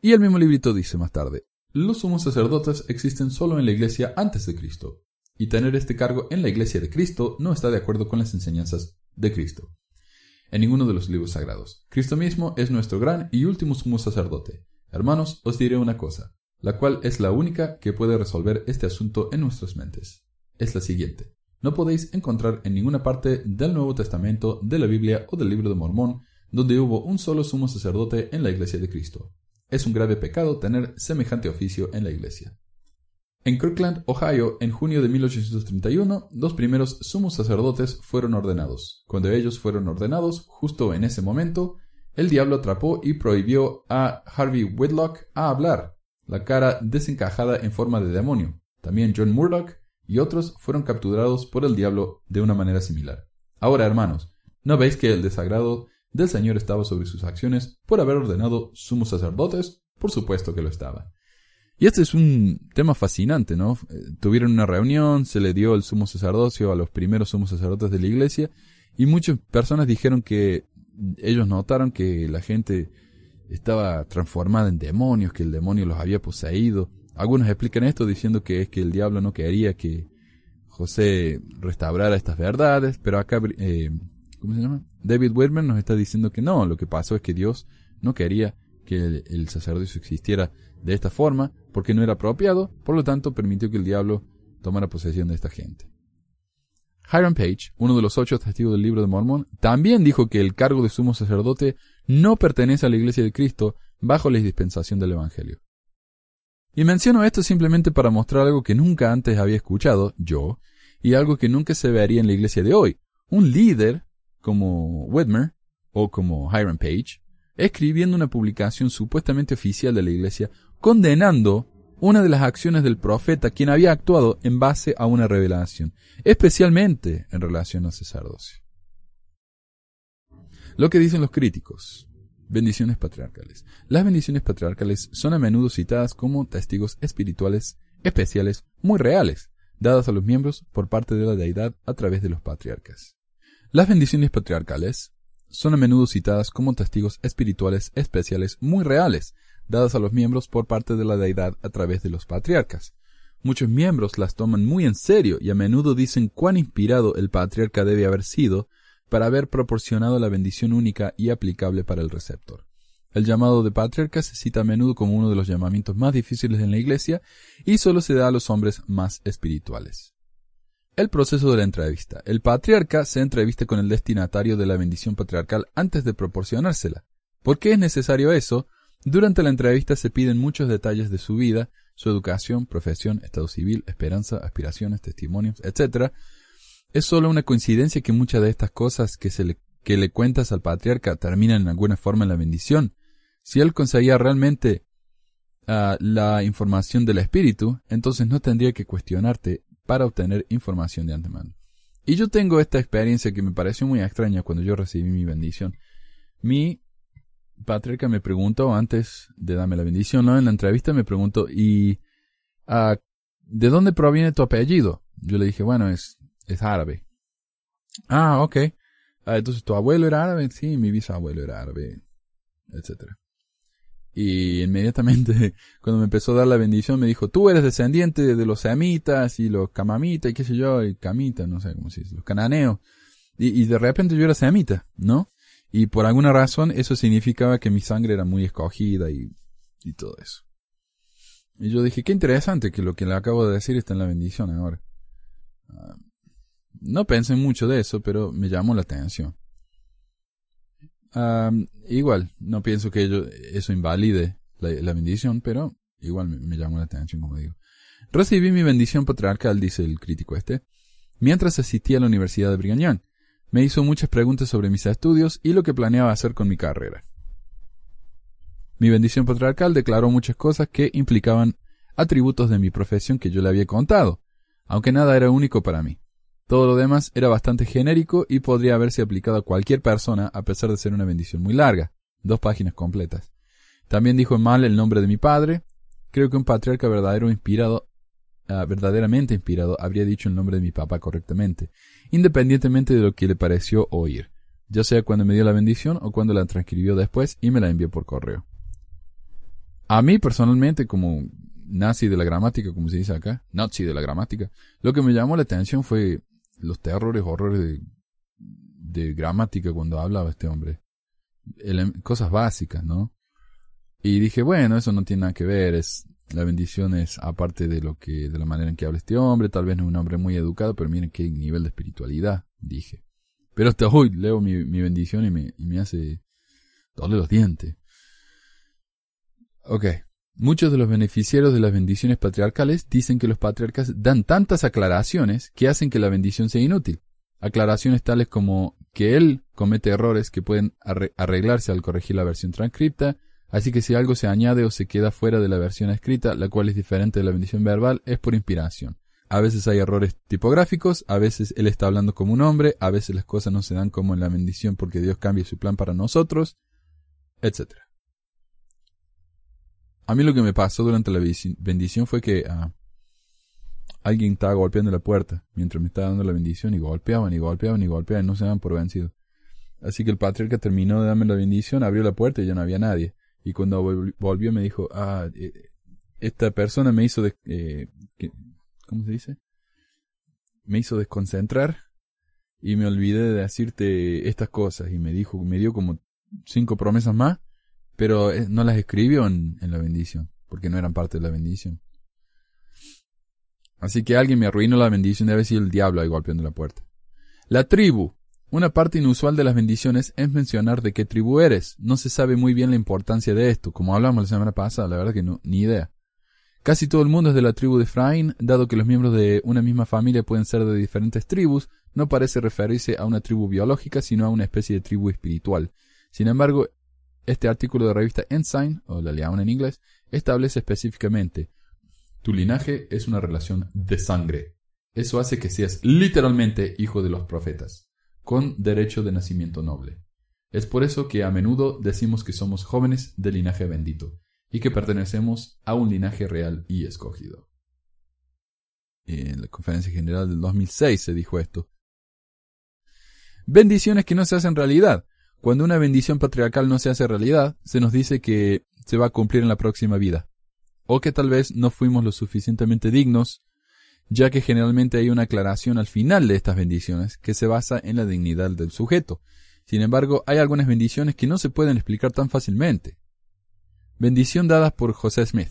Y el mismo librito dice más tarde, los sumos sacerdotes existen solo en la iglesia antes de Cristo, y tener este cargo en la iglesia de Cristo no está de acuerdo con las enseñanzas de Cristo. En ninguno de los libros sagrados. Cristo mismo es nuestro gran y último sumo sacerdote. Hermanos, os diré una cosa, la cual es la única que puede resolver este asunto en nuestras mentes. Es la siguiente. No podéis encontrar en ninguna parte del Nuevo Testamento, de la Biblia o del libro de Mormón donde hubo un solo sumo sacerdote en la iglesia de Cristo. Es un grave pecado tener semejante oficio en la iglesia. En Kirkland, Ohio, en junio de 1831, los primeros sumos sacerdotes fueron ordenados. Cuando ellos fueron ordenados, justo en ese momento, el diablo atrapó y prohibió a Harvey Whitlock a hablar, la cara desencajada en forma de demonio. También John Murdoch y otros fueron capturados por el diablo de una manera similar. Ahora, hermanos, ¿no veis que el desagrado del Señor estaba sobre sus acciones por haber ordenado sumos sacerdotes? Por supuesto que lo estaba. Y este es un tema fascinante, ¿no? Eh, Tuvieron una reunión, se le dio el sumo sacerdocio a los primeros sumos sacerdotes de la iglesia y muchas personas dijeron que ellos notaron que la gente estaba transformada en demonios, que el demonio los había poseído. Algunos explican esto diciendo que es que el diablo no quería que José restaurara estas verdades, pero acá, eh, ¿cómo se llama? David Whitman nos está diciendo que no, lo que pasó es que Dios no quería que el, el sacerdocio existiera de esta forma, porque no era apropiado, por lo tanto permitió que el diablo tomara posesión de esta gente. Hiram Page, uno de los ocho testigos del libro de Mormón, también dijo que el cargo de sumo sacerdote no pertenece a la Iglesia de Cristo bajo la dispensación del Evangelio. Y menciono esto simplemente para mostrar algo que nunca antes había escuchado, yo, y algo que nunca se vería en la iglesia de hoy. Un líder, como Whitmer, o como Hiram Page, escribiendo una publicación supuestamente oficial de la iglesia, condenando una de las acciones del profeta, quien había actuado en base a una revelación, especialmente en relación al sacerdocio. Lo que dicen los críticos. Bendiciones patriarcales. Las bendiciones patriarcales son a menudo citadas como testigos espirituales especiales muy reales, dadas a los miembros por parte de la deidad a través de los patriarcas. Las bendiciones patriarcales son a menudo citadas como testigos espirituales especiales muy reales, dadas a los miembros por parte de la deidad a través de los patriarcas. Muchos miembros las toman muy en serio y a menudo dicen cuán inspirado el patriarca debe haber sido para haber proporcionado la bendición única y aplicable para el receptor. El llamado de patriarca se cita a menudo como uno de los llamamientos más difíciles en la Iglesia y solo se da a los hombres más espirituales. El proceso de la entrevista. El patriarca se entrevista con el destinatario de la bendición patriarcal antes de proporcionársela. ¿Por qué es necesario eso? Durante la entrevista se piden muchos detalles de su vida, su educación, profesión, estado civil, esperanza, aspiraciones, testimonios, etc. Es solo una coincidencia que muchas de estas cosas que, se le, que le cuentas al patriarca terminan en alguna forma en la bendición. Si él conseguía realmente uh, la información del espíritu, entonces no tendría que cuestionarte para obtener información de antemano. Y yo tengo esta experiencia que me pareció muy extraña cuando yo recibí mi bendición. Mi Patrick me preguntó antes de darme la bendición, ¿no? En la entrevista me preguntó, ¿y uh, de dónde proviene tu apellido? Yo le dije, bueno, es, es árabe. Ah, ok. Ah, entonces, ¿tu abuelo era árabe? Sí, mi bisabuelo era árabe, etcétera. Y inmediatamente, cuando me empezó a dar la bendición, me dijo, tú eres descendiente de los semitas y los camamitas y qué sé yo, y camitas, no sé cómo se dice, los cananeos. Y, y de repente yo era semita, ¿no? Y por alguna razón eso significaba que mi sangre era muy escogida y, y todo eso. Y yo dije, qué interesante que lo que le acabo de decir está en la bendición ahora. Uh, no pensé mucho de eso, pero me llamó la atención. Uh, igual, no pienso que eso invalide la, bendición, pero igual me, me, llamó la atención, como digo. Recibí mi bendición patriarcal, dice el crítico este, mientras asistía a la Universidad de Brigham Young. Me hizo muchas preguntas sobre mis estudios y lo que planeaba hacer con mi carrera. Mi bendición patriarcal declaró muchas cosas que implicaban atributos de mi profesión que yo le había contado, aunque nada era único para mí. Todo lo demás era bastante genérico y podría haberse aplicado a cualquier persona a pesar de ser una bendición muy larga, dos páginas completas. También dijo mal el nombre de mi padre. Creo que un patriarca verdadero inspirado uh, verdaderamente inspirado, habría dicho el nombre de mi papá correctamente, independientemente de lo que le pareció oír, ya sea cuando me dio la bendición o cuando la transcribió después y me la envió por correo. A mí personalmente, como nazi de la gramática, como se dice acá, nazi de la gramática, lo que me llamó la atención fue los terrores, horrores de, gramática cuando hablaba este hombre. Cosas básicas, ¿no? Y dije, bueno, eso no tiene nada que ver, es la bendición es aparte de lo que, de la manera en que habla este hombre, tal vez no es un hombre muy educado, pero miren qué nivel de espiritualidad, dije. Pero hasta hoy leo mi, bendición y me, y me hace doler los dientes. Ok. Muchos de los beneficiarios de las bendiciones patriarcales dicen que los patriarcas dan tantas aclaraciones que hacen que la bendición sea inútil. Aclaraciones tales como que él comete errores que pueden arreglarse al corregir la versión transcripta, Así que si algo se añade o se queda fuera de la versión escrita, la cual es diferente de la bendición verbal, es por inspiración. A veces hay errores tipográficos, a veces él está hablando como un hombre, a veces las cosas no se dan como en la bendición porque Dios cambia su plan para nosotros, etc. A mí lo que me pasó durante la bendición fue que uh, alguien estaba golpeando la puerta mientras me estaba dando la bendición y golpeaban y golpeaban y golpeaban y no se daban por vencido. Así que el patriarca terminó de darme la bendición, abrió la puerta y ya no había nadie. Y cuando volvió me dijo, ah, eh, esta persona me hizo, de, eh, ¿cómo se dice? Me hizo desconcentrar y me olvidé de decirte estas cosas y me dijo, me dio como cinco promesas más, pero eh, no las escribió en, en la bendición, porque no eran parte de la bendición. Así que alguien me arruinó la bendición, debe ser el diablo ahí golpeando la puerta. La tribu. Una parte inusual de las bendiciones es mencionar de qué tribu eres. No se sabe muy bien la importancia de esto. Como hablamos la semana pasada, la verdad que no, ni idea. Casi todo el mundo es de la tribu de Efraín, dado que los miembros de una misma familia pueden ser de diferentes tribus, no parece referirse a una tribu biológica, sino a una especie de tribu espiritual. Sin embargo, este artículo de revista Ensign, o la Leona en inglés, establece específicamente tu linaje es una relación de sangre. Eso hace que seas literalmente hijo de los profetas, con derecho de nacimiento noble. Es por eso que a menudo decimos que somos jóvenes de linaje bendito y que pertenecemos a un linaje real y escogido. En la conferencia general del 2006 se dijo esto. Bendiciones que no se hacen realidad. Cuando una bendición patriarcal no se hace realidad, se nos dice que se va a cumplir en la próxima vida. O que tal vez no fuimos lo suficientemente dignos, ya que generalmente hay una aclaración al final de estas bendiciones que se basa en la dignidad del sujeto. Sin embargo, hay algunas bendiciones que no se pueden explicar tan fácilmente. Bendición dadas por José Smith.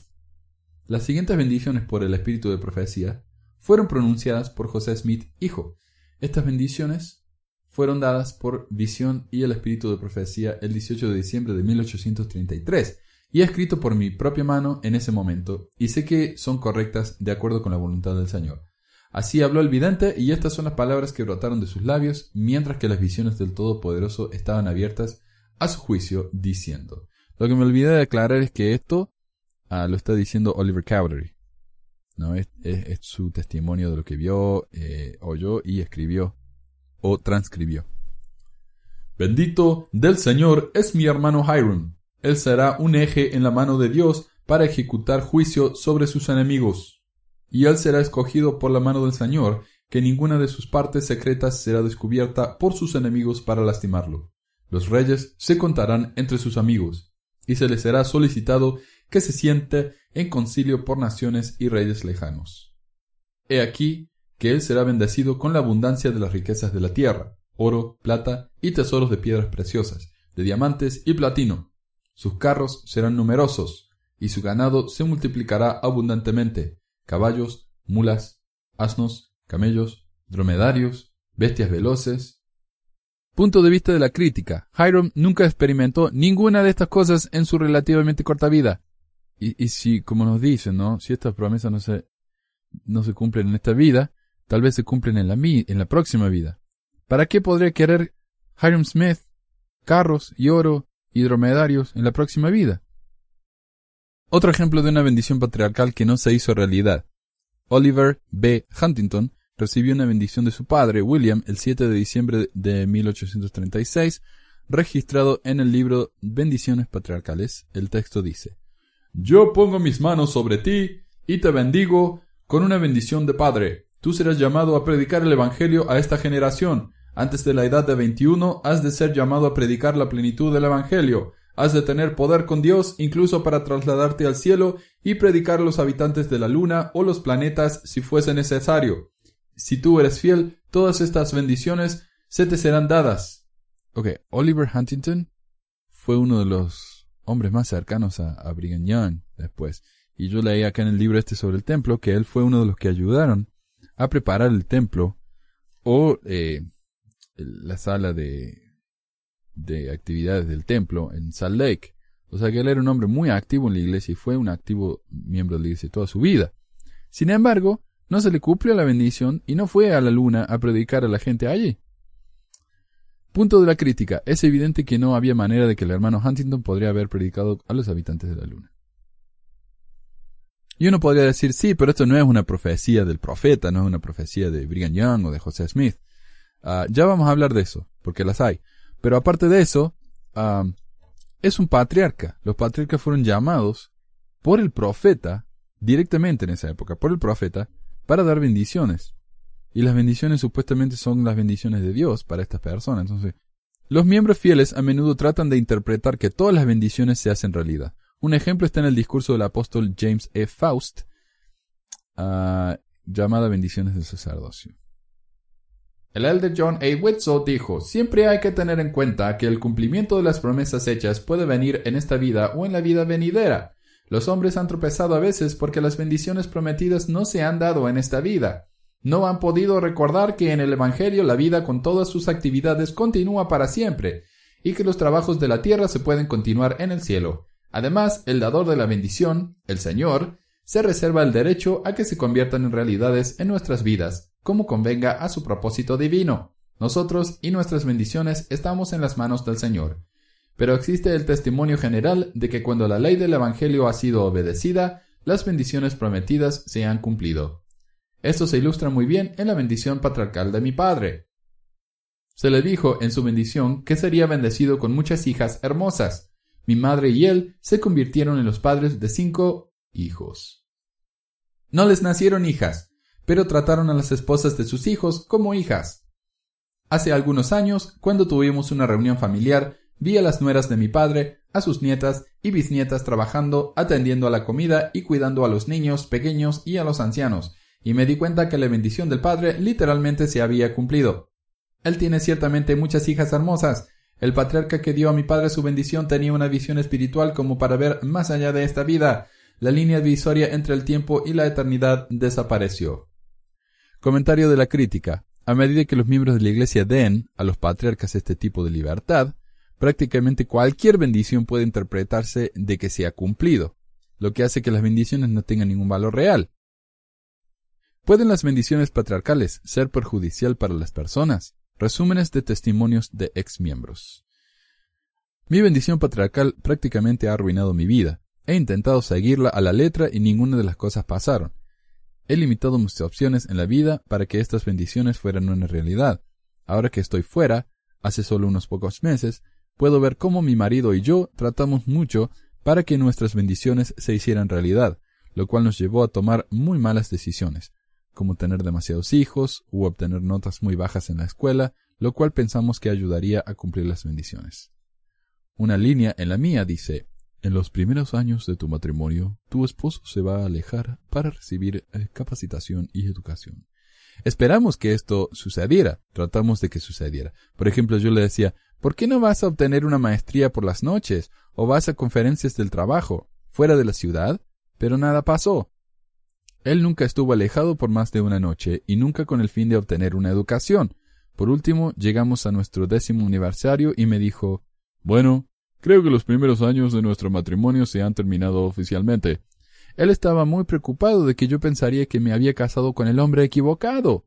Las siguientes bendiciones por el espíritu de profecía fueron pronunciadas por José Smith, hijo. Estas bendiciones fueron dadas por visión y el espíritu de profecía el 18 de diciembre de 1833 y escrito por mi propia mano en ese momento, y sé que son correctas de acuerdo con la voluntad del Señor. Así habló el vidente, y estas son las palabras que brotaron de sus labios, mientras que las visiones del Todopoderoso estaban abiertas a su juicio, diciendo. Lo que me olvidé de aclarar es que esto ah, lo está diciendo Oliver Cowdery. ¿no? Es, su testimonio de lo que vio, eh, oyó y escribió o transcribió. Bendito del Señor es mi hermano Hiram. Él será un eje en la mano de Dios para ejecutar juicio sobre sus enemigos. Y él será escogido por la mano del Señor, que ninguna de sus partes secretas será descubierta por sus enemigos para lastimarlo. Los reyes se contarán entre sus amigos, y se les será solicitado que se siente en concilio por naciones y reyes lejanos. He aquí que él será bendecido con la abundancia de las riquezas de la tierra, oro, plata y tesoros de piedras preciosas, de diamantes y platino. Sus carros serán numerosos, y su ganado se multiplicará abundantemente, caballos, mulas, asnos, camellos, dromedarios, bestias veloces, Punto de vista de la crítica. Hiram nunca experimentó ninguna de estas cosas en su relativamente corta vida. Y, si, como nos dicen, ¿no? Si estas promesas no se, no se cumplen en esta vida, tal vez se cumplen en la, en la próxima vida. ¿Para qué podría querer Hiram Smith carros y oro y dromedarios en la próxima vida? Otro ejemplo de una bendición patriarcal que no se hizo realidad. Oliver B. Huntington recibió una bendición de su padre, William, el 7 de diciembre de 1836, registrado en el libro Bendiciones Patriarcales. El texto dice, Yo pongo mis manos sobre ti y te bendigo con una bendición de padre. Tú serás llamado a predicar el Evangelio a esta generación. Antes de la edad de 21 has de ser llamado a predicar la plenitud del Evangelio. Has de tener poder con Dios incluso para trasladarte al cielo y predicar a los habitantes de la luna o los planetas si fuese necesario. Si tú eres fiel, todas estas bendiciones se te serán dadas. Ok, Oliver Huntington fue uno de los hombres más cercanos a, Brigham Young después. Y yo leí acá en el libro este sobre el templo que él fue uno de los que ayudaron a preparar el templo o eh, la sala de, de actividades del templo en Salt Lake. O sea que él era un hombre muy activo en la iglesia y fue un activo miembro de la iglesia toda su vida. Sin embargo, no se le cumplió la bendición y no fue a la luna a predicar a la gente allí. Punto de la crítica. Es evidente que no había manera de que el hermano Huntington podría haber predicado a los habitantes de la luna. Y uno podría decir, sí, pero esto no es una profecía del profeta, no es una profecía de Brigham Young o de José Smith. Ah, ya vamos a hablar de eso, porque las hay. Pero aparte de eso, ah, es un patriarca. Los patriarcas fueron llamados por el profeta, directamente en esa época, por el profeta, para dar bendiciones. Y las bendiciones supuestamente son las bendiciones de Dios para estas personas. Entonces, los miembros fieles a menudo tratan de interpretar que todas las bendiciones se hacen realidad. Un ejemplo está en el discurso del apóstol James E. Faust, uh, llamada Bendiciones del Sacerdocio. El elder John A. Wetzel dijo, siempre hay que tener en cuenta que el cumplimiento de las promesas hechas puede venir en esta vida o en la vida venidera. Los hombres han tropezado a veces porque las bendiciones prometidas no se han dado en esta vida. No han podido recordar que en el Evangelio la vida con todas sus actividades continúa para siempre y que los trabajos de la tierra se pueden continuar en el cielo. Además, el dador de la bendición, el Señor, se reserva el derecho a que se conviertan en realidades en nuestras vidas, como convenga a su propósito divino. Nosotros y nuestras bendiciones estamos en las manos del Señor. Pero existe el testimonio general de que cuando la ley del Evangelio ha sido obedecida, las bendiciones prometidas se han cumplido. Esto se ilustra muy bien en la bendición patriarcal de mi padre. Se le dijo en su bendición que sería bendecido con muchas hijas hermosas. Mi madre y él se convirtieron en los padres de cinco hijos. No les nacieron hijas, pero trataron a las esposas de sus hijos como hijas. Hace algunos años, cuando tuvimos una reunión familiar, vi a las nueras de mi padre, a sus nietas y bisnietas trabajando, atendiendo a la comida y cuidando a los niños pequeños y a los ancianos, y me di cuenta que la bendición del padre literalmente se había cumplido. Él tiene ciertamente muchas hijas hermosas. El patriarca que dio a mi padre su bendición tenía una visión espiritual como para ver más allá de esta vida. La línea divisoria entre el tiempo y la eternidad desapareció. Comentario de la crítica. A medida que los miembros de la Iglesia den a los patriarcas este tipo de libertad, prácticamente cualquier bendición puede interpretarse de que se ha cumplido, lo que hace que las bendiciones no tengan ningún valor real. ¿Pueden las bendiciones patriarcales ser perjudicial para las personas? Resúmenes de testimonios de exmiembros. Mi bendición patriarcal prácticamente ha arruinado mi vida. He intentado seguirla a la letra y ninguna de las cosas pasaron. He limitado mis opciones en la vida para que estas bendiciones fueran una realidad. Ahora que estoy fuera, hace solo unos pocos meses, puedo ver cómo mi marido y yo tratamos mucho para que nuestras bendiciones se hicieran realidad, lo cual nos llevó a tomar muy malas decisiones, como tener demasiados hijos u obtener notas muy bajas en la escuela, lo cual pensamos que ayudaría a cumplir las bendiciones. Una línea en la mía dice, en los primeros años de tu matrimonio, tu esposo se va a alejar para recibir eh, capacitación y educación. Esperamos que esto sucediera, tratamos de que sucediera. Por ejemplo, yo le decía, ¿por qué no vas a obtener una maestría por las noches o vas a conferencias del trabajo fuera de la ciudad? Pero nada pasó. Él nunca estuvo alejado por más de una noche y nunca con el fin de obtener una educación. Por último, llegamos a nuestro décimo aniversario y me dijo, Bueno, creo que los primeros años de nuestro matrimonio se han terminado oficialmente. Él estaba muy preocupado de que yo pensaría que me había casado con el hombre equivocado.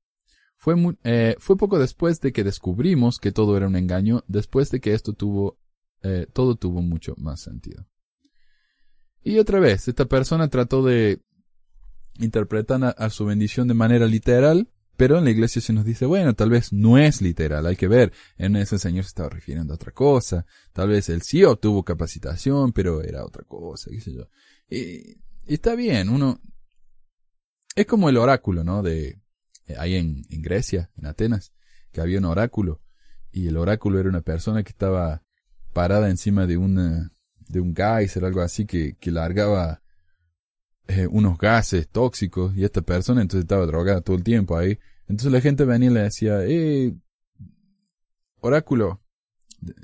Fue, eh, fue poco después de que descubrimos que todo era un engaño, después de que esto tuvo, eh, todo tuvo mucho más sentido. Y otra vez, esta persona trató de interpretar a, su bendición de manera literal, pero en la iglesia se nos dice, bueno, tal vez no es literal, hay que ver, en ese señor se estaba refiriendo a otra cosa, tal vez él sí obtuvo capacitación, pero era otra cosa, qué sé yo. Y, está bien, uno, es como el oráculo, ¿no? De, eh, ahí en, en Grecia, en Atenas, que había un oráculo, y el oráculo era una persona que estaba parada encima de una, de un geyser, algo así, que, que largaba eh, unos gases tóxicos y esta persona entonces estaba drogada todo el tiempo ahí. Entonces la gente venía y le decía, eh, oráculo,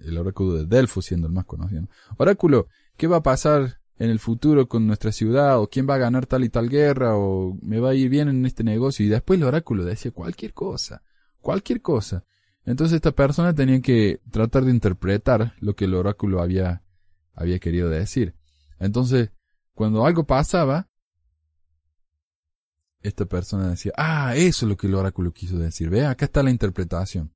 el oráculo de Delfos siendo el más conocido, oráculo, ¿qué va a pasar en el futuro con nuestra ciudad? ¿O quién va a ganar tal y tal guerra? ¿O me va a ir bien en este negocio? Y después el oráculo decía cualquier cosa, cualquier cosa. Entonces esta persona tenía que tratar de interpretar lo que el oráculo había, había querido decir. Entonces, cuando algo pasaba, esta persona decía, ah, eso es lo que el oráculo quiso decir. Ve, acá está la interpretación.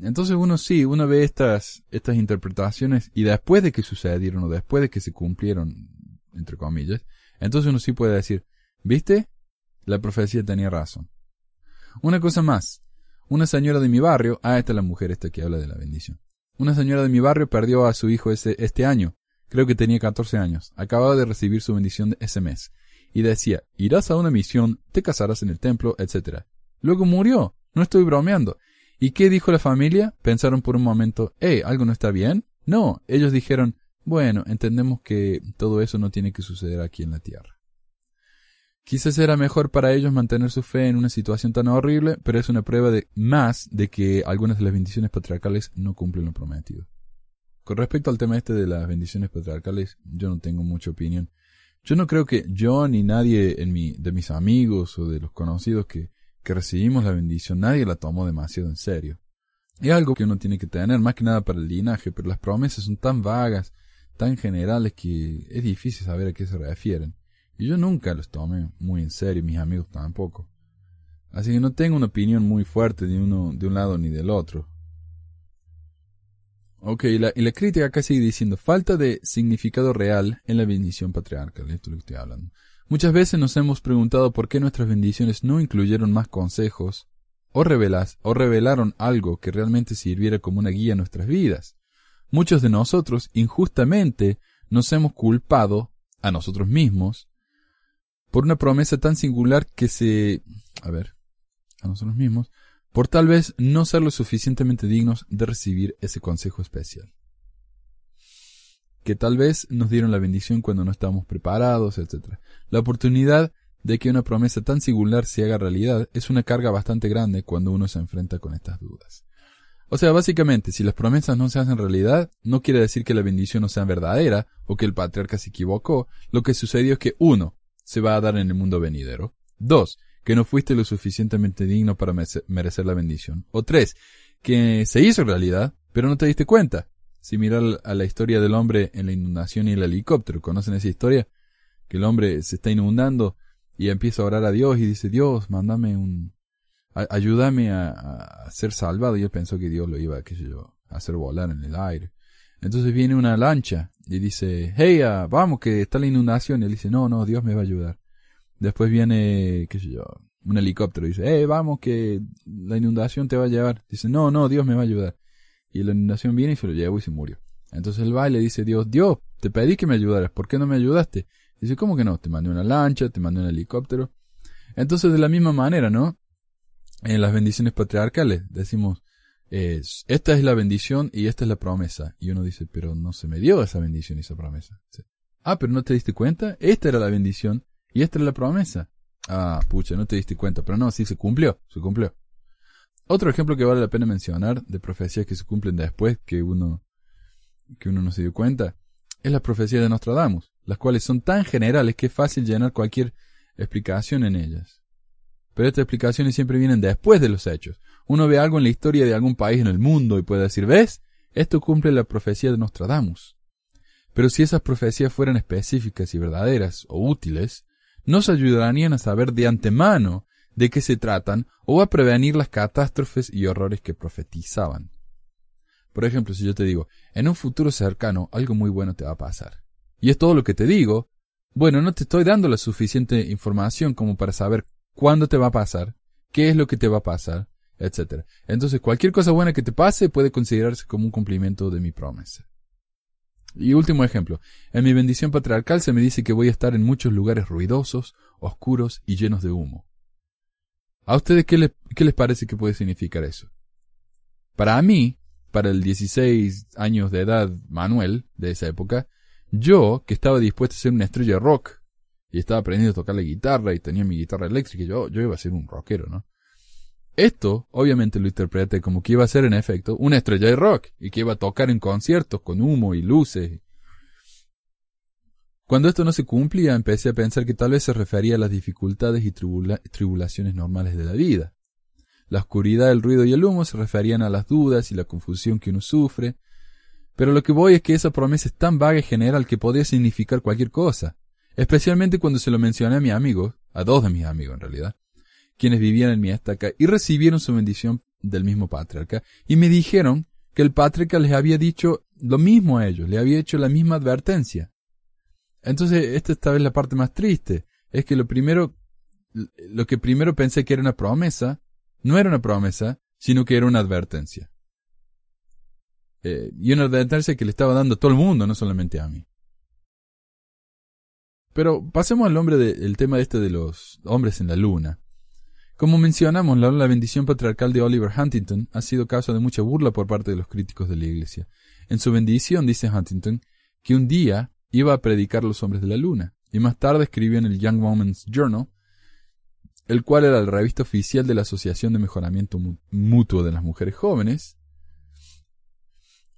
Entonces uno sí, uno ve estas, estas interpretaciones y después de que sucedieron o después de que se cumplieron, entre comillas, entonces uno sí puede decir, ¿viste? La profecía tenía razón. Una cosa más. Una señora de mi barrio, ah, esta es la mujer esta que habla de la bendición. Una señora de mi barrio perdió a su hijo ese, este año. Creo que tenía 14 años. Acababa de recibir su bendición ese mes y decía, irás a una misión, te casarás en el templo, etc. Luego murió. No estoy bromeando. ¿Y qué dijo la familia? Pensaron por un momento, eh, ¿algo no está bien? No, ellos dijeron, bueno, entendemos que todo eso no tiene que suceder aquí en la tierra. Quizás era mejor para ellos mantener su fe en una situación tan horrible, pero es una prueba de más de que algunas de las bendiciones patriarcales no cumplen lo prometido. Con respecto al tema este de las bendiciones patriarcales, yo no tengo mucha opinión. Yo no creo que yo ni nadie en de mis amigos o de los conocidos que, que recibimos la bendición, nadie la tomó demasiado en serio. Es algo que uno tiene que tener, más que nada para el linaje, pero las promesas son tan vagas, tan generales, que es difícil saber a qué se refieren. Y yo nunca los tomé muy en serio, mis amigos tampoco. Así que no tengo una opinión muy fuerte de uno de un lado ni del otro. Ok, y la, y la crítica acá sigue diciendo falta de significado real en la bendición patriarcal. Esto es lo que estoy hablando. Muchas veces nos hemos preguntado por qué nuestras bendiciones no incluyeron más consejos o, revelas, o revelaron algo que realmente sirviera como una guía a nuestras vidas. Muchos de nosotros injustamente nos hemos culpado a nosotros mismos por una promesa tan singular que se... a ver, a nosotros mismos, por tal vez no ser lo suficientemente dignos de recibir ese consejo especial. Que tal vez nos dieron la bendición cuando no estábamos preparados, etc. La oportunidad de que una promesa tan singular se haga realidad es una carga bastante grande cuando uno se enfrenta con estas dudas. O sea, básicamente, si las promesas no se hacen realidad, no quiere decir que la bendición no sea verdadera o que el patriarca se equivocó. Lo que sucedió es que uno, se va a dar en el mundo venidero. Dos, que no fuiste lo suficientemente digno para merecer la bendición. O tres, que se hizo realidad, pero no te diste cuenta. Si mirar a la historia del hombre en la inundación y el helicóptero, ¿conocen esa historia? Que el hombre se está inundando y empieza a orar a Dios y dice, Dios, mándame un, ayúdame a, ser salvado. Y él pensó que Dios lo iba, a hacer volar en el aire. Entonces viene una lancha y dice, hey, ah, vamos, que está la inundación. Y él dice, no, no, Dios me va a ayudar. Después viene, qué sé yo, un helicóptero dice, hey, vamos, que la inundación te va a llevar. Dice, no, no, Dios me va a ayudar. Y la inundación viene y se lo llevó y se murió. Entonces él va y le dice, Dios, Dios, te pedí que me ayudaras, ¿por qué no me ayudaste? Dice, ¿cómo que no? Te mandé una lancha, te mandé un helicóptero. Entonces, de la misma manera, ¿no? En las bendiciones patriarcales decimos, esta es la bendición y esta es la promesa. Y uno dice, pero no se me dio esa bendición y esa promesa. ah, pero no te diste cuenta, esta era la bendición y esta era la promesa. Ah, pucha, no te diste cuenta, pero no, sí se cumplió, se cumplió. Otro ejemplo que vale la pena mencionar de profecías que se cumplen después que uno, que uno no se dio cuenta, es la profecía de Nostradamus, las cuales son tan generales que es fácil llenar cualquier explicación en ellas. Pero estas explicaciones siempre vienen después de los hechos. Uno ve algo en la historia de algún país en el mundo y puede decir, ¿ves? Esto cumple la profecía de Nostradamus. Pero si esas profecías fueran específicas y verdaderas o útiles, nos ayudarían a saber de antemano de qué se tratan o a prevenir las catástrofes y horrores que profetizaban. Por ejemplo, si yo te digo, en un futuro cercano algo muy bueno te va a pasar. Y es todo lo que te digo, bueno, no te estoy dando la suficiente información como para saber cuándo te va a pasar, qué es lo que te va a pasar, etc. Entonces, cualquier cosa buena que te pase puede considerarse como un cumplimiento de mi promesa. Y último ejemplo, en mi bendición patriarcal se me dice que voy a estar en muchos lugares ruidosos, oscuros y llenos de humo. ¿A ustedes qué, qué les parece que puede significar eso? Para mí, para el 16 años de edad Manuel de esa época, yo, que estaba dispuesto a ser una estrella rock, y estaba aprendiendo a tocar la guitarra y tenía mi guitarra eléctrica yo, yo iba a ser un rockero, ¿no? Esto, obviamente, lo interpreté como que iba a ser, en efecto, una estrella de rock y que iba a tocar en conciertos con humo y luces. Cuando esto no se cumplía, empecé a pensar que tal vez se refería a las dificultades y tribulaciones normales de la vida. La oscuridad, el ruido y el humo se referían a las dudas y la confusión que uno sufre. Pero lo que voy es que esa promesa es tan vaga y general que podría significar cualquier cosa especialmente cuando se lo mencioné a mi amigo, a dos de mis amigos en realidad, quienes vivían en mi estaca y recibieron su bendición del mismo patriarca, y me dijeron que el patriarca les había dicho lo mismo a ellos, le había hecho la misma advertencia. Entonces, esta esta vez la parte más triste, es que lo primero, lo que primero pensé que era una promesa, no era una promesa, sino que era una advertencia. Eh, y una advertencia que le estaba dando a todo el mundo, no solamente a mí. Pero pasemos al nombre del tema este de los hombres en la luna. Como mencionamos, la, bendición patriarcal de Oliver Huntington ha sido causa de mucha burla por parte de los críticos de la Iglesia. En su bendición dice Huntington que un día iba a predicar a los hombres de la luna, y más tarde escribió en el Young Women's Journal, el cual era la revista oficial de la Asociación de Mejoramiento Mutuo de las Mujeres Jóvenes,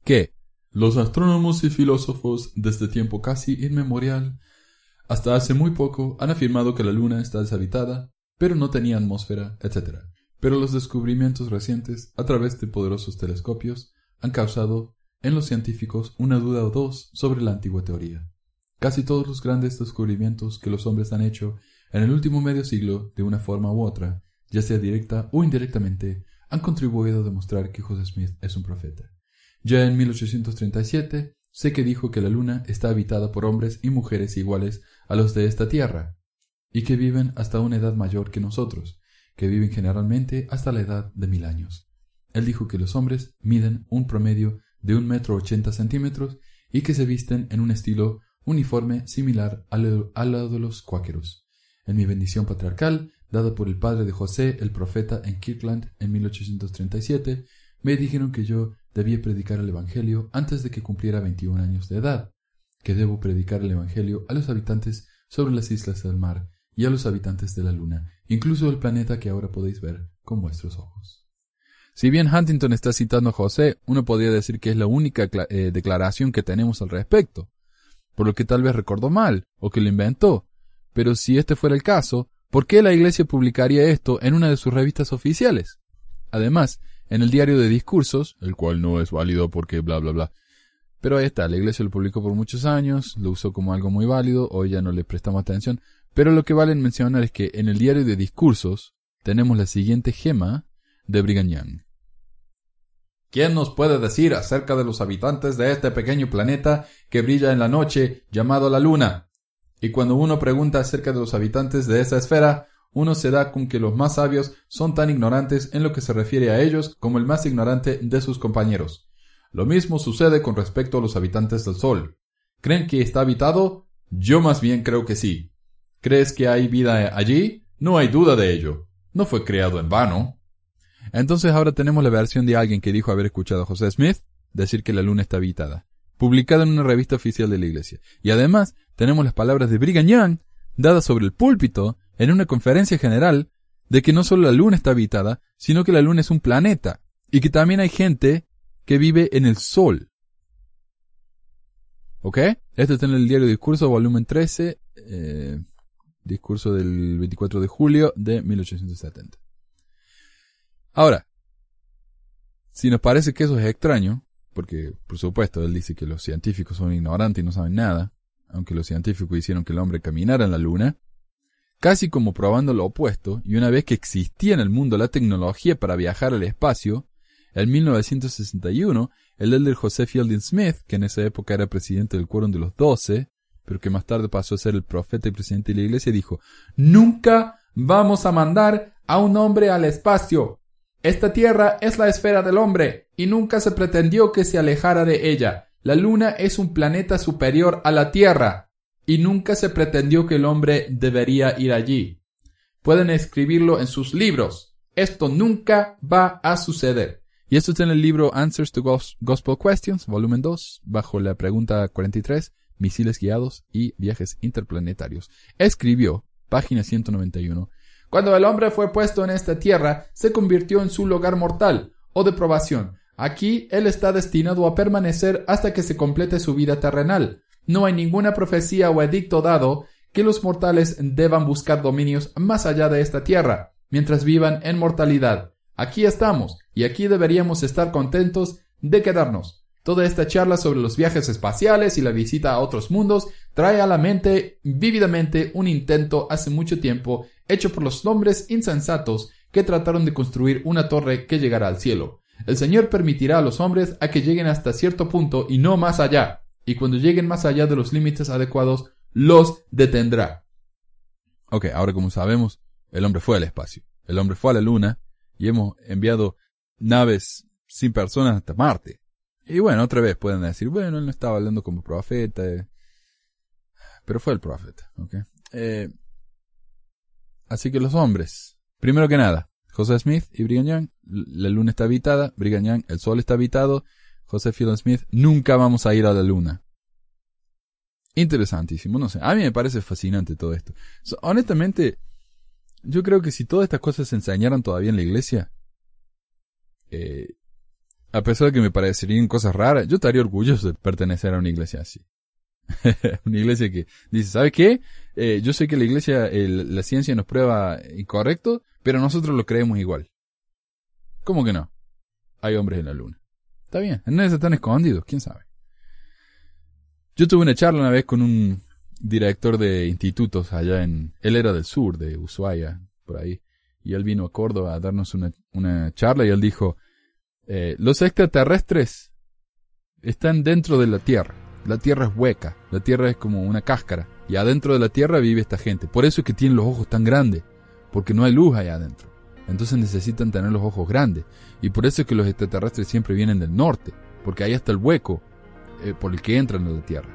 que los astrónomos y filósofos desde tiempo casi inmemorial hasta hace muy poco han afirmado que la Luna está deshabitada pero no tenía atmósfera, etc. Pero los descubrimientos recientes, a través de poderosos telescopios, han causado en los científicos una duda o dos sobre la antigua teoría. Casi todos los grandes descubrimientos que los hombres han hecho en el último medio siglo, de una forma u otra, ya sea directa o indirectamente, han contribuido a demostrar que José Smith es un profeta. Ya en 1837 sé que dijo que la luna está habitada por hombres y mujeres iguales a los de esta tierra, y que viven hasta una edad mayor que nosotros, que viven generalmente hasta la edad de mil años. Él dijo que los hombres miden un promedio de un metro ochenta centímetros y que se visten en un estilo uniforme similar al, al de los cuáqueros. En mi bendición patriarcal, dada por el padre de José, el profeta, en Kirkland en 1837, me dijeron que yo debía predicar el Evangelio antes de que cumpliera 21 años de edad, que debo predicar el Evangelio a los habitantes sobre las islas del mar y a los habitantes de la luna, incluso el planeta que ahora podéis ver con vuestros ojos. Si bien Huntington está citando a José, uno podría decir que es la única eh, declaración que tenemos al respecto, por lo que tal vez recordó mal, o que lo inventó. Pero si este fuera el caso, ¿por qué la Iglesia publicaría esto en una de sus revistas oficiales? Además, en el diario de discursos, el cual no es válido porque bla bla bla. Pero ahí está, la iglesia lo publicó por muchos años, lo usó como algo muy válido, hoy ya no le prestamos atención, pero lo que vale mencionar es que en el diario de discursos tenemos la siguiente gema de Brigham. ¿Quién nos puede decir acerca de los habitantes de este pequeño planeta que brilla en la noche llamado la Luna? Y cuando uno pregunta acerca de los habitantes de esa esfera, uno se da con que los más sabios son tan ignorantes en lo que se refiere a ellos como el más ignorante de sus compañeros. Lo mismo sucede con respecto a los habitantes del Sol. ¿Creen que está habitado? Yo más bien creo que sí. ¿Crees que hay vida allí? No hay duda de ello. No fue creado en vano. Entonces ahora tenemos la versión de alguien que dijo haber escuchado a José Smith decir que la luna está habitada, publicada en una revista oficial de la iglesia. Y además tenemos las palabras de Brigham Young dadas sobre el púlpito en una conferencia general de que no solo la Luna está habitada, sino que la Luna es un planeta y que también hay gente que vive en el Sol. ¿Ok? Esto está en el diario Discurso, volumen 13, eh, discurso del 24 de julio de 1870. Ahora, si nos parece que eso es extraño, porque por supuesto él dice que los científicos son ignorantes y no saben nada, aunque los científicos hicieron que el hombre caminara en la Luna, casi como probando lo opuesto, y una vez que existía en el mundo la tecnología para viajar al espacio, en 1961, el elder José Fielding Smith, que en esa época era presidente del Quórum de los Doce, pero que más tarde pasó a ser el profeta y presidente de la iglesia, dijo, Nunca vamos a mandar a un hombre al espacio. Esta tierra es la esfera del hombre, y nunca se pretendió que se alejara de ella. La luna es un planeta superior a la Tierra y nunca se pretendió que el hombre debería ir allí. Pueden escribirlo en sus libros. Esto nunca va a suceder. Y esto está en el libro Answers to Gospel Questions, volumen 2, bajo la pregunta 43, misiles guiados y viajes interplanetarios. Escribió, página 191, Cuando el hombre fue puesto en esta tierra, se convirtió en su lugar mortal o de probación. Aquí él está destinado a permanecer hasta que se complete su vida terrenal. No hay ninguna profecía o edicto dado que los mortales deban buscar dominios más allá de esta tierra, mientras vivan en mortalidad. Aquí estamos, y aquí deberíamos estar contentos de quedarnos. Toda esta charla sobre los viajes espaciales y la visita a otros mundos trae a la mente vívidamente un intento hace mucho tiempo hecho por los hombres insensatos que trataron de construir una torre que llegara al cielo. El Señor permitirá a los hombres a que lleguen hasta cierto punto y no más allá y cuando lleguen más allá de los límites adecuados, los detendrá. Ok, ahora como sabemos, el hombre fue al espacio, el hombre fue a la luna y hemos enviado naves sin personas hasta Marte. Y bueno, otra vez pueden decir, bueno, él no estaba hablando como profeta, eh, pero fue el profeta, ok. Eh, así que los hombres, primero que nada, José Smith y Brigham Young, la luna está habitada, Brigham Young, el sol está habitado, José Fielding Smith, nunca vamos a ir a la luna. Interesantísimo, no sé. A mí me parece fascinante todo esto. honestamente, yo creo que si todas estas cosas se enseñaran todavía en la iglesia, eh, a pesar de que me parecerían cosas raras, yo estaría orgulloso de pertenecer a una iglesia así. una iglesia que dice, ¿sabe qué? Eh, yo sé que la iglesia, la ciencia nos prueba incorrecto, pero nosotros lo creemos igual. ¿Cómo que no? Hay hombres en la luna. Está bien, en eso están escondidos, quién sabe. Yo tuve una charla una vez con un director de institutos allá en... Él era del sur, de Ushuaia, por ahí. Y él vino a Córdoba a darnos una, una charla y él dijo, eh, los extraterrestres están dentro de la Tierra. La Tierra es hueca, la Tierra es como una cáscara. Y adentro de la Tierra vive esta gente. Por eso es que tienen los ojos tan grandes, porque no hay luz allá adentro. Entonces necesitan tener los ojos grandes. Y por eso es que los extraterrestres siempre vienen del norte, porque ahí está el hueco eh, por el que entran a la Tierra.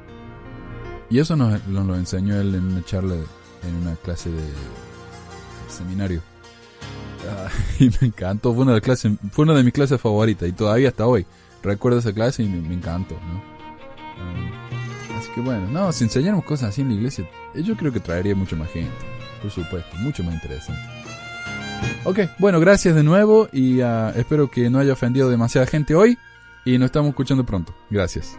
Y eso nos, lo enseñó él en una charla, en una clase de seminario. Y me encantó, fue una, de clase, fue una de mis clases favoritas y todavía hasta hoy. Recuerdo esa clase y me, encantó, ¿no? Ah, así que bueno, no, si enseñáramos cosas así en la iglesia, eh, yo creo que traería mucho más gente, por supuesto, mucho más interesante. Ok, bueno, gracias de nuevo y ah, espero que no haya ofendido demasiada gente hoy y nos estamos escuchando pronto. Gracias.